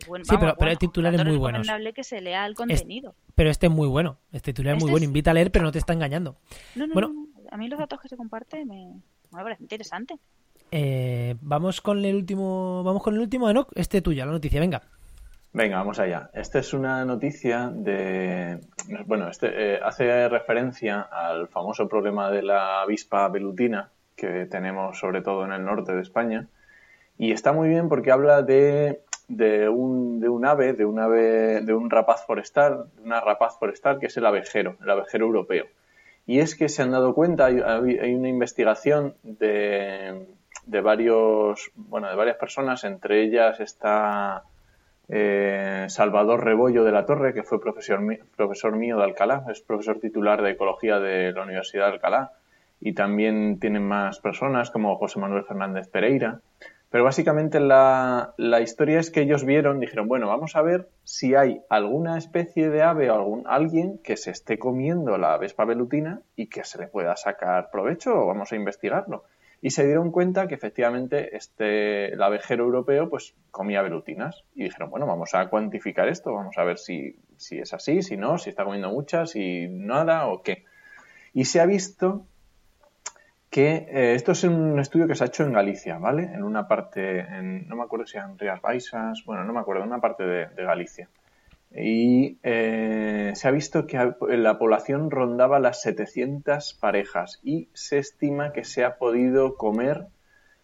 sí, pero, el titular es muy bueno. Es que se lea el contenido. pero este es muy bueno. Este titular es muy este bueno. Invita a leer, pero no te está engañando. No, no, bueno, A mí los datos que se comparten me, me parece interesante. Eh, vamos con el último. Vamos con el último, ¿no? Este tuyo, la noticia, venga. Venga, vamos allá. Esta es una noticia de. Bueno, este eh, hace referencia al famoso problema de la avispa velutina que tenemos sobre todo en el norte de España. Y está muy bien porque habla de de un, de un ave, de un ave, de un rapaz forestal, una rapaz forestal que es el abejero, el abejero europeo. Y es que se han dado cuenta, hay, una investigación de, de, varios, bueno, de varias personas, entre ellas está eh, Salvador Rebollo de la Torre, que fue profesor, profesor mío de Alcalá, es profesor titular de Ecología de la Universidad de Alcalá, y también tienen más personas como José Manuel Fernández Pereira. Pero básicamente la, historia es que ellos vieron, dijeron, bueno, vamos a ver si hay alguna especie de ave o algún, alguien que se esté comiendo la vespa velutina y que se le pueda sacar provecho o vamos a investigarlo. Y se dieron cuenta que efectivamente este, el abejero europeo pues comía velutinas. Y dijeron, bueno, vamos a cuantificar esto, vamos a ver si, si es así, si no, si está comiendo muchas, si nada o qué. Y se ha visto que eh, esto es un estudio que se ha hecho en Galicia, ¿vale? En una parte, en, no me acuerdo si en Rías Baixas, bueno, no me acuerdo, en una parte de, Galicia. Y eh, se ha visto que la población rondaba las 700 parejas y se estima que se ha podido comer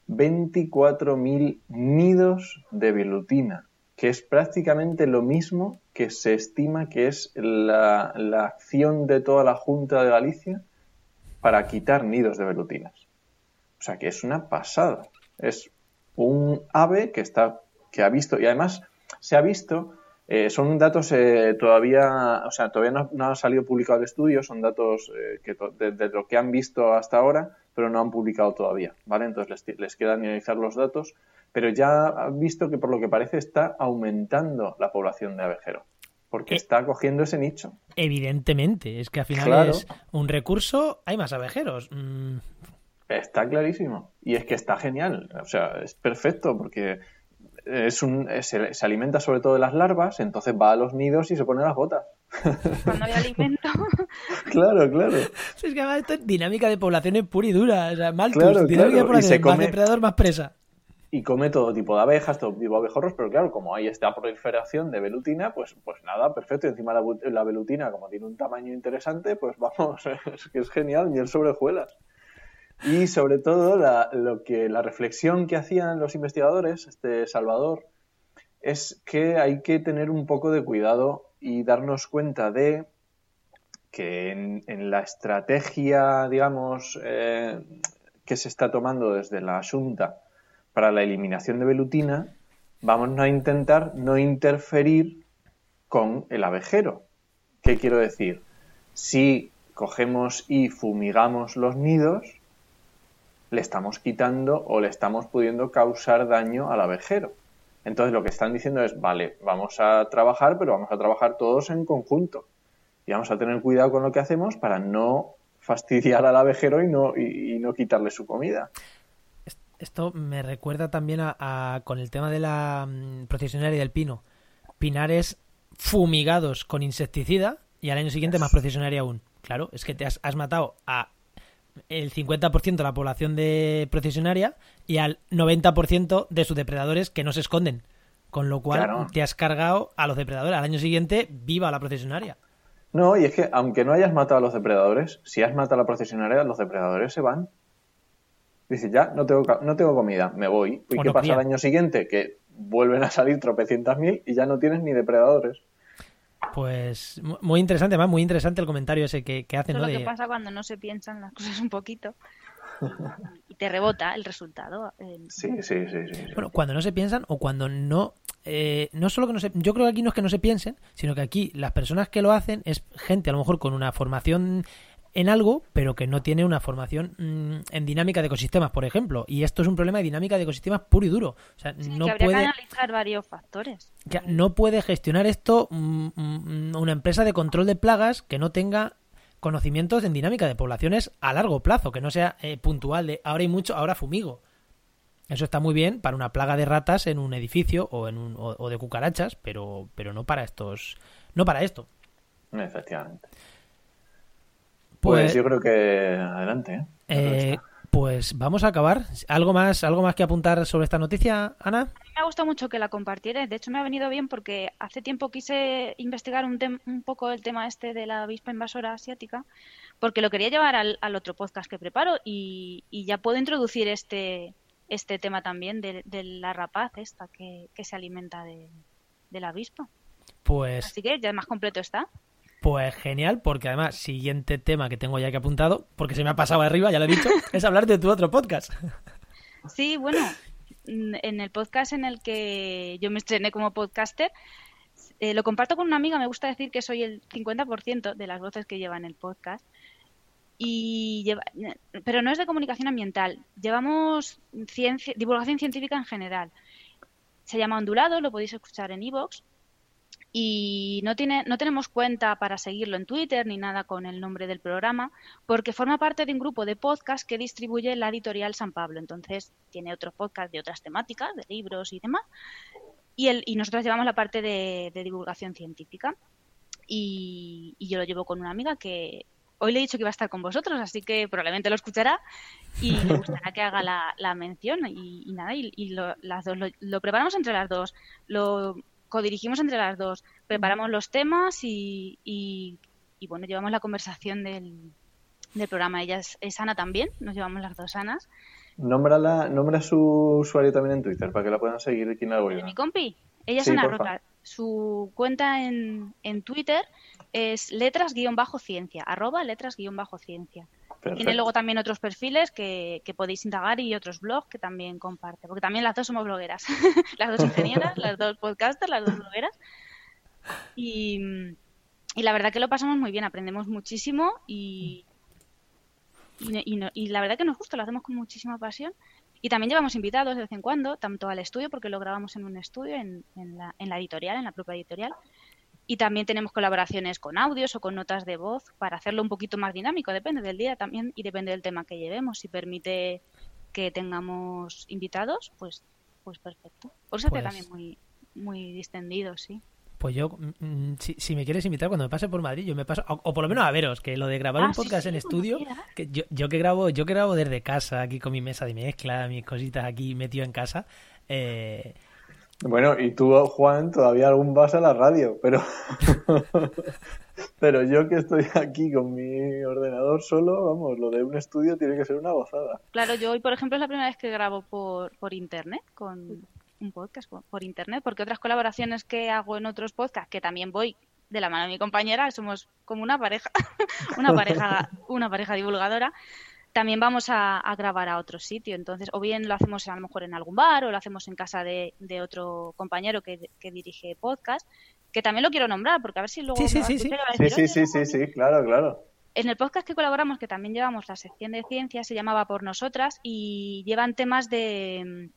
24.000 nidos de velutina, que es prácticamente lo mismo que se estima que es la, la acción de toda la Junta de Galicia para quitar nidos de velutinas. O sea que es una pasada. Es un ave que está que ha visto y además se ha visto eh, son datos eh, todavía o sea todavía no, ha salido publicado el estudio son datos eh, que de, lo que han visto hasta ahora pero no han publicado todavía vale entonces les, les queda analizar los datos pero ya han visto que por lo que parece está aumentando la población de abejero porque eh, está cogiendo ese nicho. Evidentemente, es que al final es un recurso, hay más abejeros. Mm. Está clarísimo. Y es que está genial. O sea, es perfecto porque es un, se, alimenta sobre todo de las larvas, entonces va a los nidos y se pone las botas. Cuando hay alimento. claro, claro. Es que esto es dinámica de poblaciones pura y dura. O sea, Malthus, dinámica de poblaciones, más depredador, más presa y come todo tipo de abejas, todo tipo de abejorros, pero claro, como hay esta proliferación de velutina, pues, pues nada, perfecto. Y encima la, la velutina, como tiene un tamaño interesante, pues vamos, es que es genial, miel sobre hojuelas. Y sobre todo, la, lo que, la reflexión que hacían los investigadores, este Salvador, es que hay que tener un poco de cuidado y darnos cuenta de que en, la estrategia, digamos, eh, que se está tomando desde la Junta para la eliminación de velutina, vamos a intentar no interferir con el abejero. ¿Qué quiero decir? Si cogemos y fumigamos los nidos, le estamos quitando o le estamos pudiendo causar daño al abejero. Entonces lo que están diciendo es, vale, vamos a trabajar, pero vamos a trabajar todos en conjunto. Y vamos a tener cuidado con lo que hacemos para no fastidiar al abejero y no, y no quitarle su comida. Esto me recuerda también a, con el tema de la mm, procesionaria del pino. Pinares fumigados con insecticida y al año siguiente más procesionaria aún. Claro, es que te has, matado a el 50% de la población de procesionaria y al 90% de sus depredadores que no se esconden. Con lo cual te has cargado a los depredadores. Al año siguiente, viva la procesionaria. No, y es que aunque no hayas matado a los depredadores, si has matado a la procesionaria, los depredadores se van. Dice, ya, no tengo, no tengo comida, me voy. ¿Y qué pasa el año siguiente? Que vuelven a salir tropecientas mil y ya no tienes ni depredadores. Pues muy interesante, más muy interesante el comentario ese que, que hacen. Eso ¿no? es lo que pasa cuando no se piensan las cosas un poquito. Y te rebota el resultado. eh, Sí, sí, sí, sí. sí. Bueno, cuando no se piensan o cuando no... eh, no solo que no se... Yo creo que aquí no es que no se piensen, sino que aquí las personas que lo hacen es gente a lo mejor con una formación en algo, pero que no tiene una formación mm, en dinámica de ecosistemas, por ejemplo. Y esto es un problema de dinámica de ecosistemas puro y duro. O sea, sí, no que habría puede... que analizar varios factores. Ya, no puede gestionar esto mm, mm, una empresa de control de plagas que no tenga conocimientos en dinámica de poblaciones a largo plazo, que no sea eh, puntual de ahora hay mucho, ahora fumigo. Eso está muy bien para una plaga de ratas en un edificio o en un, o, o de cucarachas, pero, pero no para estos, no para esto. Efectivamente. Pues, Pues, yo creo que adelante, ¿eh? eh, pues vamos a acabar. ¿Algo más, algo más que apuntar sobre esta noticia, Ana? A mí me ha gustado mucho que la compartieras. De hecho, me ha venido bien porque hace tiempo quise investigar un, tem- un poco el tema este de la avispa invasora asiática, porque lo quería llevar al, al otro podcast que preparo y, y ya puedo introducir este, este tema también de, de la rapaz esta que, que se alimenta de, de la avispa. Pues Así que ya más completo está. Pues genial, porque además, siguiente tema que tengo ya que apuntado, porque se me ha pasado arriba, ya lo he dicho, es hablar de tu otro podcast. Sí, bueno, mm, en el podcast en el que yo me estrené como podcaster, eh, lo comparto con una amiga, me gusta decir que soy el 50% de las voces que llevan el podcast. Y lleva, pero no es de comunicación ambiental, llevamos ciencia, divulgación científica en general. Se llama Ondulado, lo podéis escuchar en iVoox. Y no, tiene, no tenemos cuenta para seguirlo en Twitter ni nada con el nombre del programa, porque forma parte de un grupo de podcast que distribuye la editorial San Pablo. Entonces, tiene otros podcasts de otras temáticas, de libros y demás. Y, el, y nosotros llevamos la parte de, divulgación científica. Y, y yo lo llevo con una amiga que hoy le he dicho que iba a estar con vosotros, así que probablemente lo escuchará y me gustará que haga la, la mención. Y, y nada, y, lo, las dos, lo, lo preparamos entre las dos. Lo codirigimos entre las dos, preparamos los temas y, y, y bueno, llevamos la conversación del, del programa. Ella es, es, Ana también, nos llevamos las dos Anas. Nómbrala, nombra su usuario también en Twitter para que la puedan seguir la ¿De oiga. mi compi? Ella es Sí, Ana. Su cuenta en, en Twitter es letras-ciencia, arroba letras-ciencia. Tiene luego también otros perfiles que, que podéis indagar y otros blogs que también comparte, porque también las dos somos blogueras, las dos ingenieras, las dos podcasters, las dos blogueras. Y, y la verdad que lo pasamos muy bien, aprendemos muchísimo y, y, y no- y la verdad que nos gusta, lo hacemos con muchísima pasión. Y también llevamos invitados de vez en cuando, tanto al estudio, porque lo grabamos en un estudio, en, en la, en la editorial, en la propia editorial. Y también tenemos colaboraciones con audios o con notas de voz para hacerlo un poquito más dinámico. Depende del día también y depende del tema que llevemos. Si permite que tengamos invitados, pues, pues perfecto. Por eso Pues- también muy, muy distendido, sí. Pues yo, mm, si, si me quieres invitar cuando me pase por Madrid, yo me paso, o, o por lo menos a veros, que lo de grabar Ah, un podcast sí, en estudio, que yo, yo que grabo, yo que grabo desde casa, aquí con mi mesa de mezcla, mis cositas aquí metido en casa, eh, Bueno, y tú, Juan, todavía algún vas a la radio, pero pero yo que estoy aquí con mi ordenador solo, vamos, lo de un estudio tiene que ser una gozada. Claro, yo hoy, por ejemplo, es la primera vez que grabo por, por internet, con un podcast por, por internet, porque otras colaboraciones que hago en otros podcasts, que también voy de la mano de mi compañera, somos como una pareja, una pareja, una pareja divulgadora, también vamos a, a grabar a otro sitio. Entonces, o bien lo hacemos a lo mejor en algún bar, o lo hacemos en casa de, de otro compañero que, que dirige podcast, que también lo quiero nombrar, porque a ver si luego Sí, sí, sí, sí. Sí, decir, sí, "Oye, sí, sí, sí, claro, claro. en el podcast que colaboramos, que también llevamos la sección de ciencia, se llamaba Por Nosotras y llevan temas de,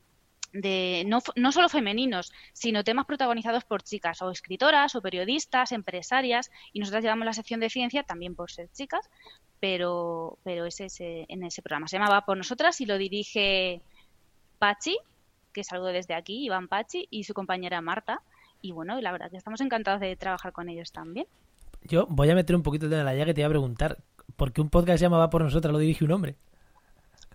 de no, no solo femeninos, sino temas protagonizados por chicas, o escritoras, o periodistas, empresarias, y nosotras llevamos la sección de ciencia también por ser chicas, pero, pero es ese, en ese programa. Se llamaba Por Nosotras y lo dirige Pachi, que salgo desde aquí, Iván Pachi, y su compañera Marta. Y bueno, la verdad que estamos encantados de trabajar con ellos también. yo voy a meter un poquito de la llaga que te iba a preguntar, ¿por qué un podcast se llama Va por nosotras lo dirige un hombre?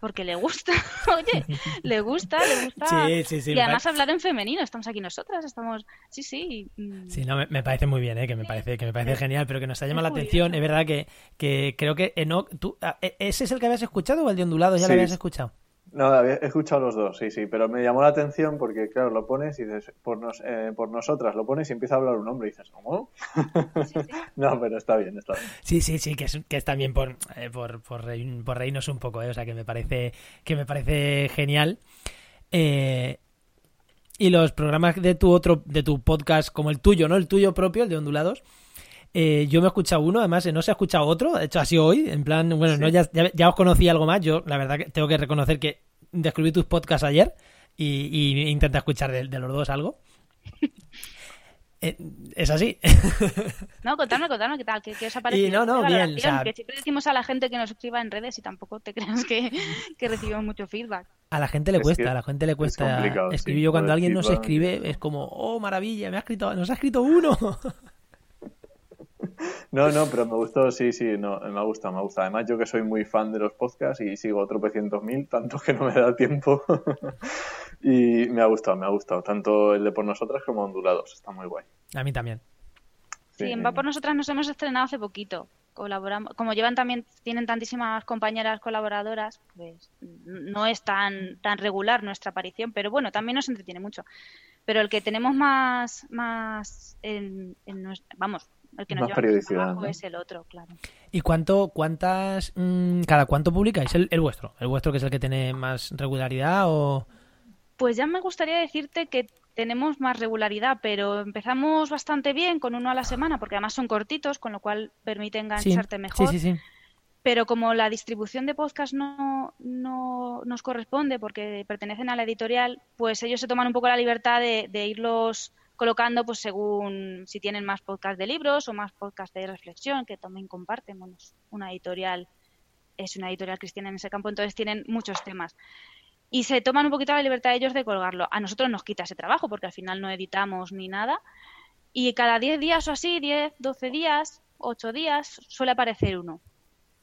Porque le gusta, oye, le gusta, le gusta. Sí, sí, sí, y además hablar en femenino, estamos aquí nosotras, estamos, sí, sí. mm, Sí, no, me, me parece muy bien, ¿eh? que me parece, que me parece genial, pero que nos ha llamado la curioso. atención. Es verdad que, que creo que Enoch, tú, ah, ¿e- ¿ese es el que habías escuchado o el de ondulados ya Sí. lo habías escuchado? No, he escuchado los dos, sí, sí, pero me llamó la atención porque, claro, lo pones y dices, por, nos, eh, por nosotras, lo pones y empieza a hablar un hombre y dices, ¿cómo? no, pero está bien, está bien. Sí, sí, sí, que es, que es también por, eh, por, por, reírnos un poco, eh, o sea, que me parece, que me parece genial. Eh, y los programas de tu otro, de tu podcast, como el tuyo, ¿no? El tuyo propio, el de ondulados. Eh, yo me he escuchado uno, además no se ha escuchado otro, de hecho así hoy, en plan, bueno, no, ya, ya, os conocí algo más, yo la verdad que tengo que reconocer que descubrí tus podcasts ayer y, y intenté escuchar de, los dos algo. Eh, es así. no, contadme, contadme qué tal, qué, os ha parecido. Y no, no, bien. que siempre decimos a la gente que nos escriba en redes y tampoco te creas que, que recibimos mucho feedback. A la gente le cuesta, a la gente le cuesta escribir. Yo cuando alguien nos escribe es como, oh, maravilla, me ha escrito, nos ha escrito uno. No, no, pero me gustó, sí, sí, no, me gusta, me gusta. Además, yo que soy muy fan de los podcasts y sigo tropecientos mil, tanto que no me da tiempo. y me ha gustado, me ha gustado. Tanto el de por nosotras como ondulados, está muy guay. A mí también. Sí, en Va por nosotras nos hemos estrenado hace poquito. Colaboramos, como llevan también, tienen tantísimas compañeras colaboradoras, pues no es tan, tan regular nuestra aparición, pero bueno, también nos entretiene mucho. Pero el que tenemos más, más en, en vamos, el que nos lleva es el otro, claro. ¿Y cuánto, cuántas, mm, cada cuánto publicáis el, vuestro? ¿El vuestro que es el que tiene más regularidad o...? Pues ya me gustaría decirte que tenemos más regularidad, pero empezamos bastante bien con uno a la semana, porque además son cortitos, con lo cual permite engancharte mejor. Sí, sí, sí. Pero como la distribución de podcast no, no nos corresponde porque pertenecen a la editorial, pues ellos se toman un poco la libertad de, de irlos colocando pues según si tienen más podcast de libros o más podcast de reflexión, que también comparten. una editorial es una editorial cristiana en ese campo, entonces tienen muchos temas. Y se toman un poquito la libertad de ellos de colgarlo. A nosotros nos quita ese trabajo porque al final no editamos ni nada. Y cada 10 días o así, 10, 12 días, 8 días, suele aparecer uno.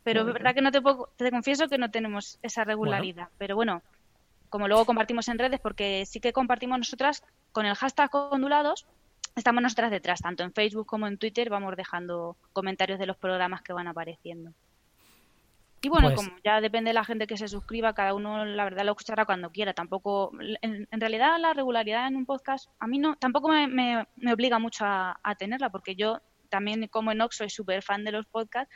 Pero es verdad que no te, te confieso que no tenemos esa regularidad. Pero bueno, como luego compartimos en redes, porque sí que compartimos nosotras con el hashtag ondulados estamos nosotras detrás, tanto en Facebook como en Twitter vamos dejando comentarios de los programas que van apareciendo. Y bueno, pues como ya depende de la gente que se suscriba, cada uno la verdad lo escuchará cuando quiera. Tampoco, en, realidad la regularidad en un podcast a mí no, tampoco me, obliga mucho a, tenerla, porque yo también como en Ox soy súper fan de los podcasts,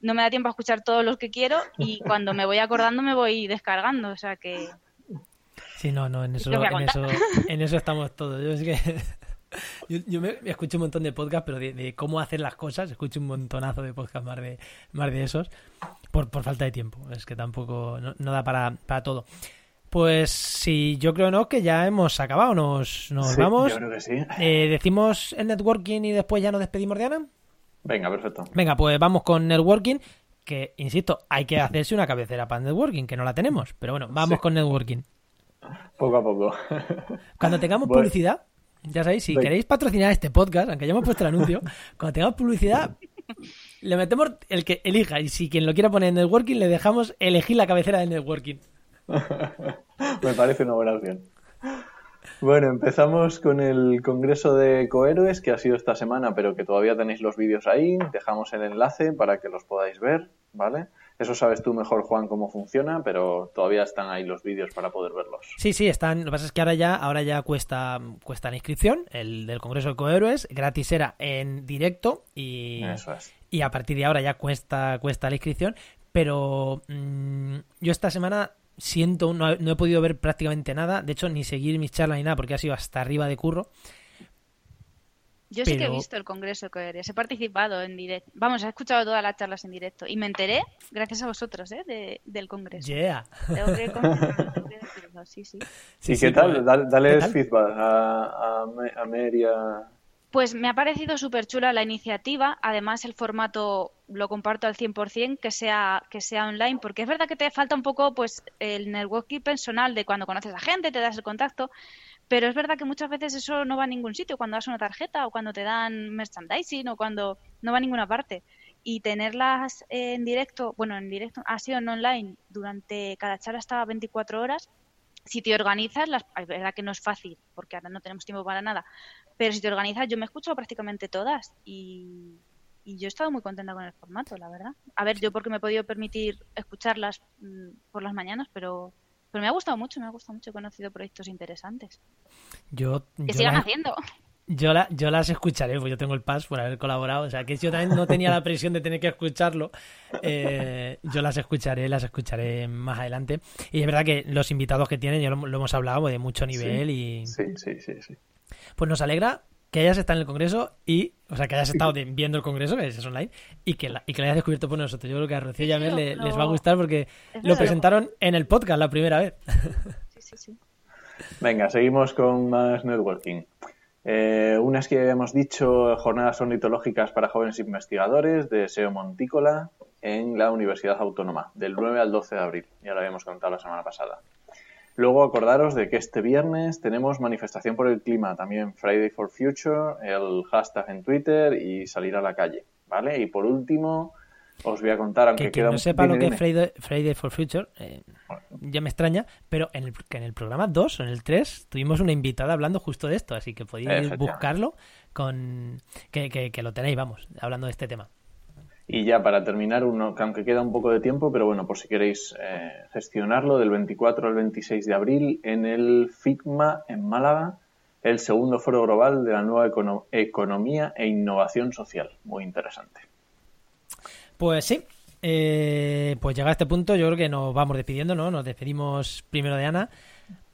no me da tiempo a escuchar todos los que quiero y cuando me voy acordando me voy descargando, o sea que Sí, no, no, en eso, en eso, estamos todos. Yo es que yo, me, escucho un montón de podcasts, pero de, cómo hacer las cosas, escucho un montonazo de podcasts más de, más de esos, por, por falta de tiempo. Es que tampoco, no, da para, para todo. Pues sí, yo creo no que ya hemos acabado, nos, nos vamos. Yo creo que sí. Eh, decimos el networking y después ya nos despedimos de Ana. Venga, perfecto. Venga, pues vamos con networking, que insisto, hay que hacerse una cabecera para networking, que no la tenemos, pero bueno, vamos con networking. Poco a poco. Cuando tengamos publicidad, ya sabéis, si queréis patrocinar este podcast, aunque hayamos puesto el anuncio, cuando tengamos publicidad, le metemos el que elija. Y si quien lo quiera poner en networking, le dejamos elegir la cabecera de networking. Me parece una buena opción. Bueno, empezamos con el Congreso de Cohéroes que ha sido esta semana, pero que todavía tenéis los vídeos ahí. Dejamos el enlace para que los podáis ver, ¿vale? Eso sabes tú mejor, Juan, cómo funciona, pero todavía están ahí los vídeos para poder verlos. Sí, sí, están. Lo que pasa es que ahora ya, ahora ya cuesta, cuesta la inscripción, el del Congreso de Cohéroes. Gratis era en directo y, y a partir de ahora ya cuesta, cuesta la inscripción. Pero mm, yo esta semana siento, no, no he podido ver prácticamente nada. De hecho, ni seguir mis charlas ni nada, porque ha sido hasta arriba de curro. Yo sí que he visto el congreso que eres, he participado en directo. Vamos, he escuchado todas las charlas en directo y me enteré gracias a vosotros ¿eh? del congreso. Yeah. sí, sí. ¿Y qué tal? Pues, dale, feedback a, a, a Pues me ha parecido súper chula la iniciativa. Además, el formato lo comparto al 100%, que sea, que sea online, porque es verdad que te falta un poco pues el networking personal de cuando conoces a gente, te das el contacto, pero es verdad que muchas veces eso no va a ningún sitio, cuando das una tarjeta o cuando te dan merchandising o cuando no va a ninguna parte. Y tenerlas en directo, bueno, en directo, ha sido en online durante cada charla estaba 24 horas. Si te organizas, las, es verdad que no es fácil, porque ahora no tenemos tiempo para nada, pero si te organizas, yo me escucho prácticamente todas y, y yo he estado muy contenta con el formato, la verdad. A ver, yo porque me he podido permitir escucharlas mm, por las mañanas, pero Pero me ha gustado mucho, me ha gustado mucho. He conocido proyectos interesantes. Yo, Que yo sigan las- haciendo. Yo, la- yo las escucharé, pues yo tengo el pass por haber colaborado. O sea, que yo también no tenía la presión de tener que escucharlo. Eh, yo las escucharé, las escucharé más adelante. Y es verdad que los invitados que tienen, ya lo, lo hemos hablado, de mucho nivel y Sí, sí, sí, sí. pues nos alegra que hayas estado en el Congreso y, o sea, que hayas estado de- viendo el Congreso, que es online, y que, la, y que lo hayas descubierto por nosotros. Yo creo que a Rocío y a le- lo- les va a gustar porque es lo verdad. presentaron en el podcast la primera vez. Sí, sí, sí. Venga, seguimos con más networking. Eh, unas que habíamos dicho, jornadas ornitológicas para jóvenes investigadores de SEO Montícola en la Universidad Autónoma, del 9 al 12 de abril. Ya lo habíamos contado la semana pasada. Luego acordaros de que este viernes tenemos manifestación por el clima, también Friday for Future, el hashtag en Twitter y salir a la calle, ¿vale? Y por último, os voy a contar, aunque Que queda no un- sepa lo dime, que es. Friday, Friday for Future, eh, ya me extraña, pero en el, que en el programa 2 o en el 3 tuvimos una invitada hablando justo de esto, así que podéis buscarlo con que, que- que lo tenéis, vamos, hablando de este tema. Y ya para terminar, uno que aunque queda un poco de tiempo, pero bueno, por si queréis eh, gestionarlo, del 24 al 26 de abril en el FICMA en Málaga, el segundo foro global de la nueva econo- economía e innovación social. Muy interesante. Pues sí, eh, pues llega a este punto, yo creo que nos vamos despidiendo, ¿no? Nos despedimos primero de Ana.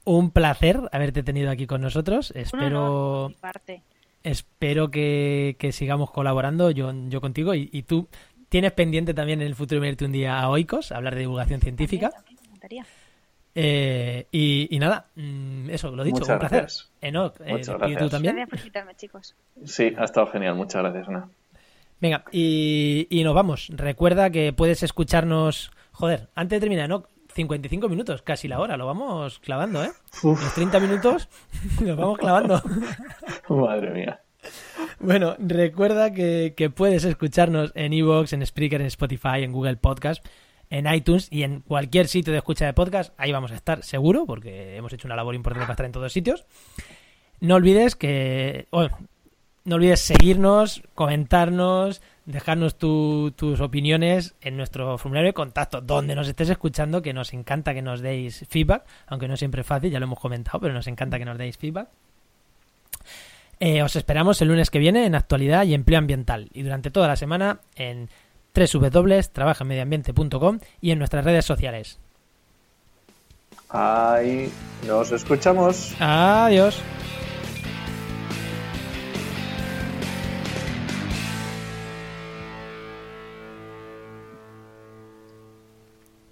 Un placer haberte tenido aquí con nosotros. Espero, parte. Espero que, que sigamos colaborando yo, yo contigo y, y tú tienes pendiente también en el futuro venirte un día a Oikos a hablar de divulgación científica. También, también, me encantaría. Eh, y, y nada, mm, eso, lo dicho, Muchas un placer. gracias. Enoch, eh, despide tú también. Gracias por invitarme, chicos. Sí, ha estado genial. Muchas gracias, Ana. Venga, y, y nos vamos. Recuerda que puedes escucharnos. Joder, antes de terminar, ¿no? 55 minutos, casi la hora, lo vamos clavando, ¿eh? Los 30 minutos los vamos clavando. Madre mía. Bueno, recuerda que, que puedes escucharnos en Evox, en Spreaker, en Spotify, en Google Podcast, en iTunes y en cualquier sitio de escucha de podcast. Ahí vamos a estar seguro, porque hemos hecho una labor importante para estar en todos sitios. No olvides que. bueno, no olvides seguirnos, comentarnos, dejarnos tu- tus opiniones en nuestro formulario de contacto, donde nos estés escuchando, que nos encanta que nos deis feedback, aunque no siempre es fácil, ya lo hemos comentado, pero nos encanta que nos deis feedback. Eh, os esperamos el lunes que viene en actualidad y empleo ambiental y durante toda la semana en www.trabajaenmedioambiente.com y en nuestras redes sociales. Ahí nos escuchamos. Adiós.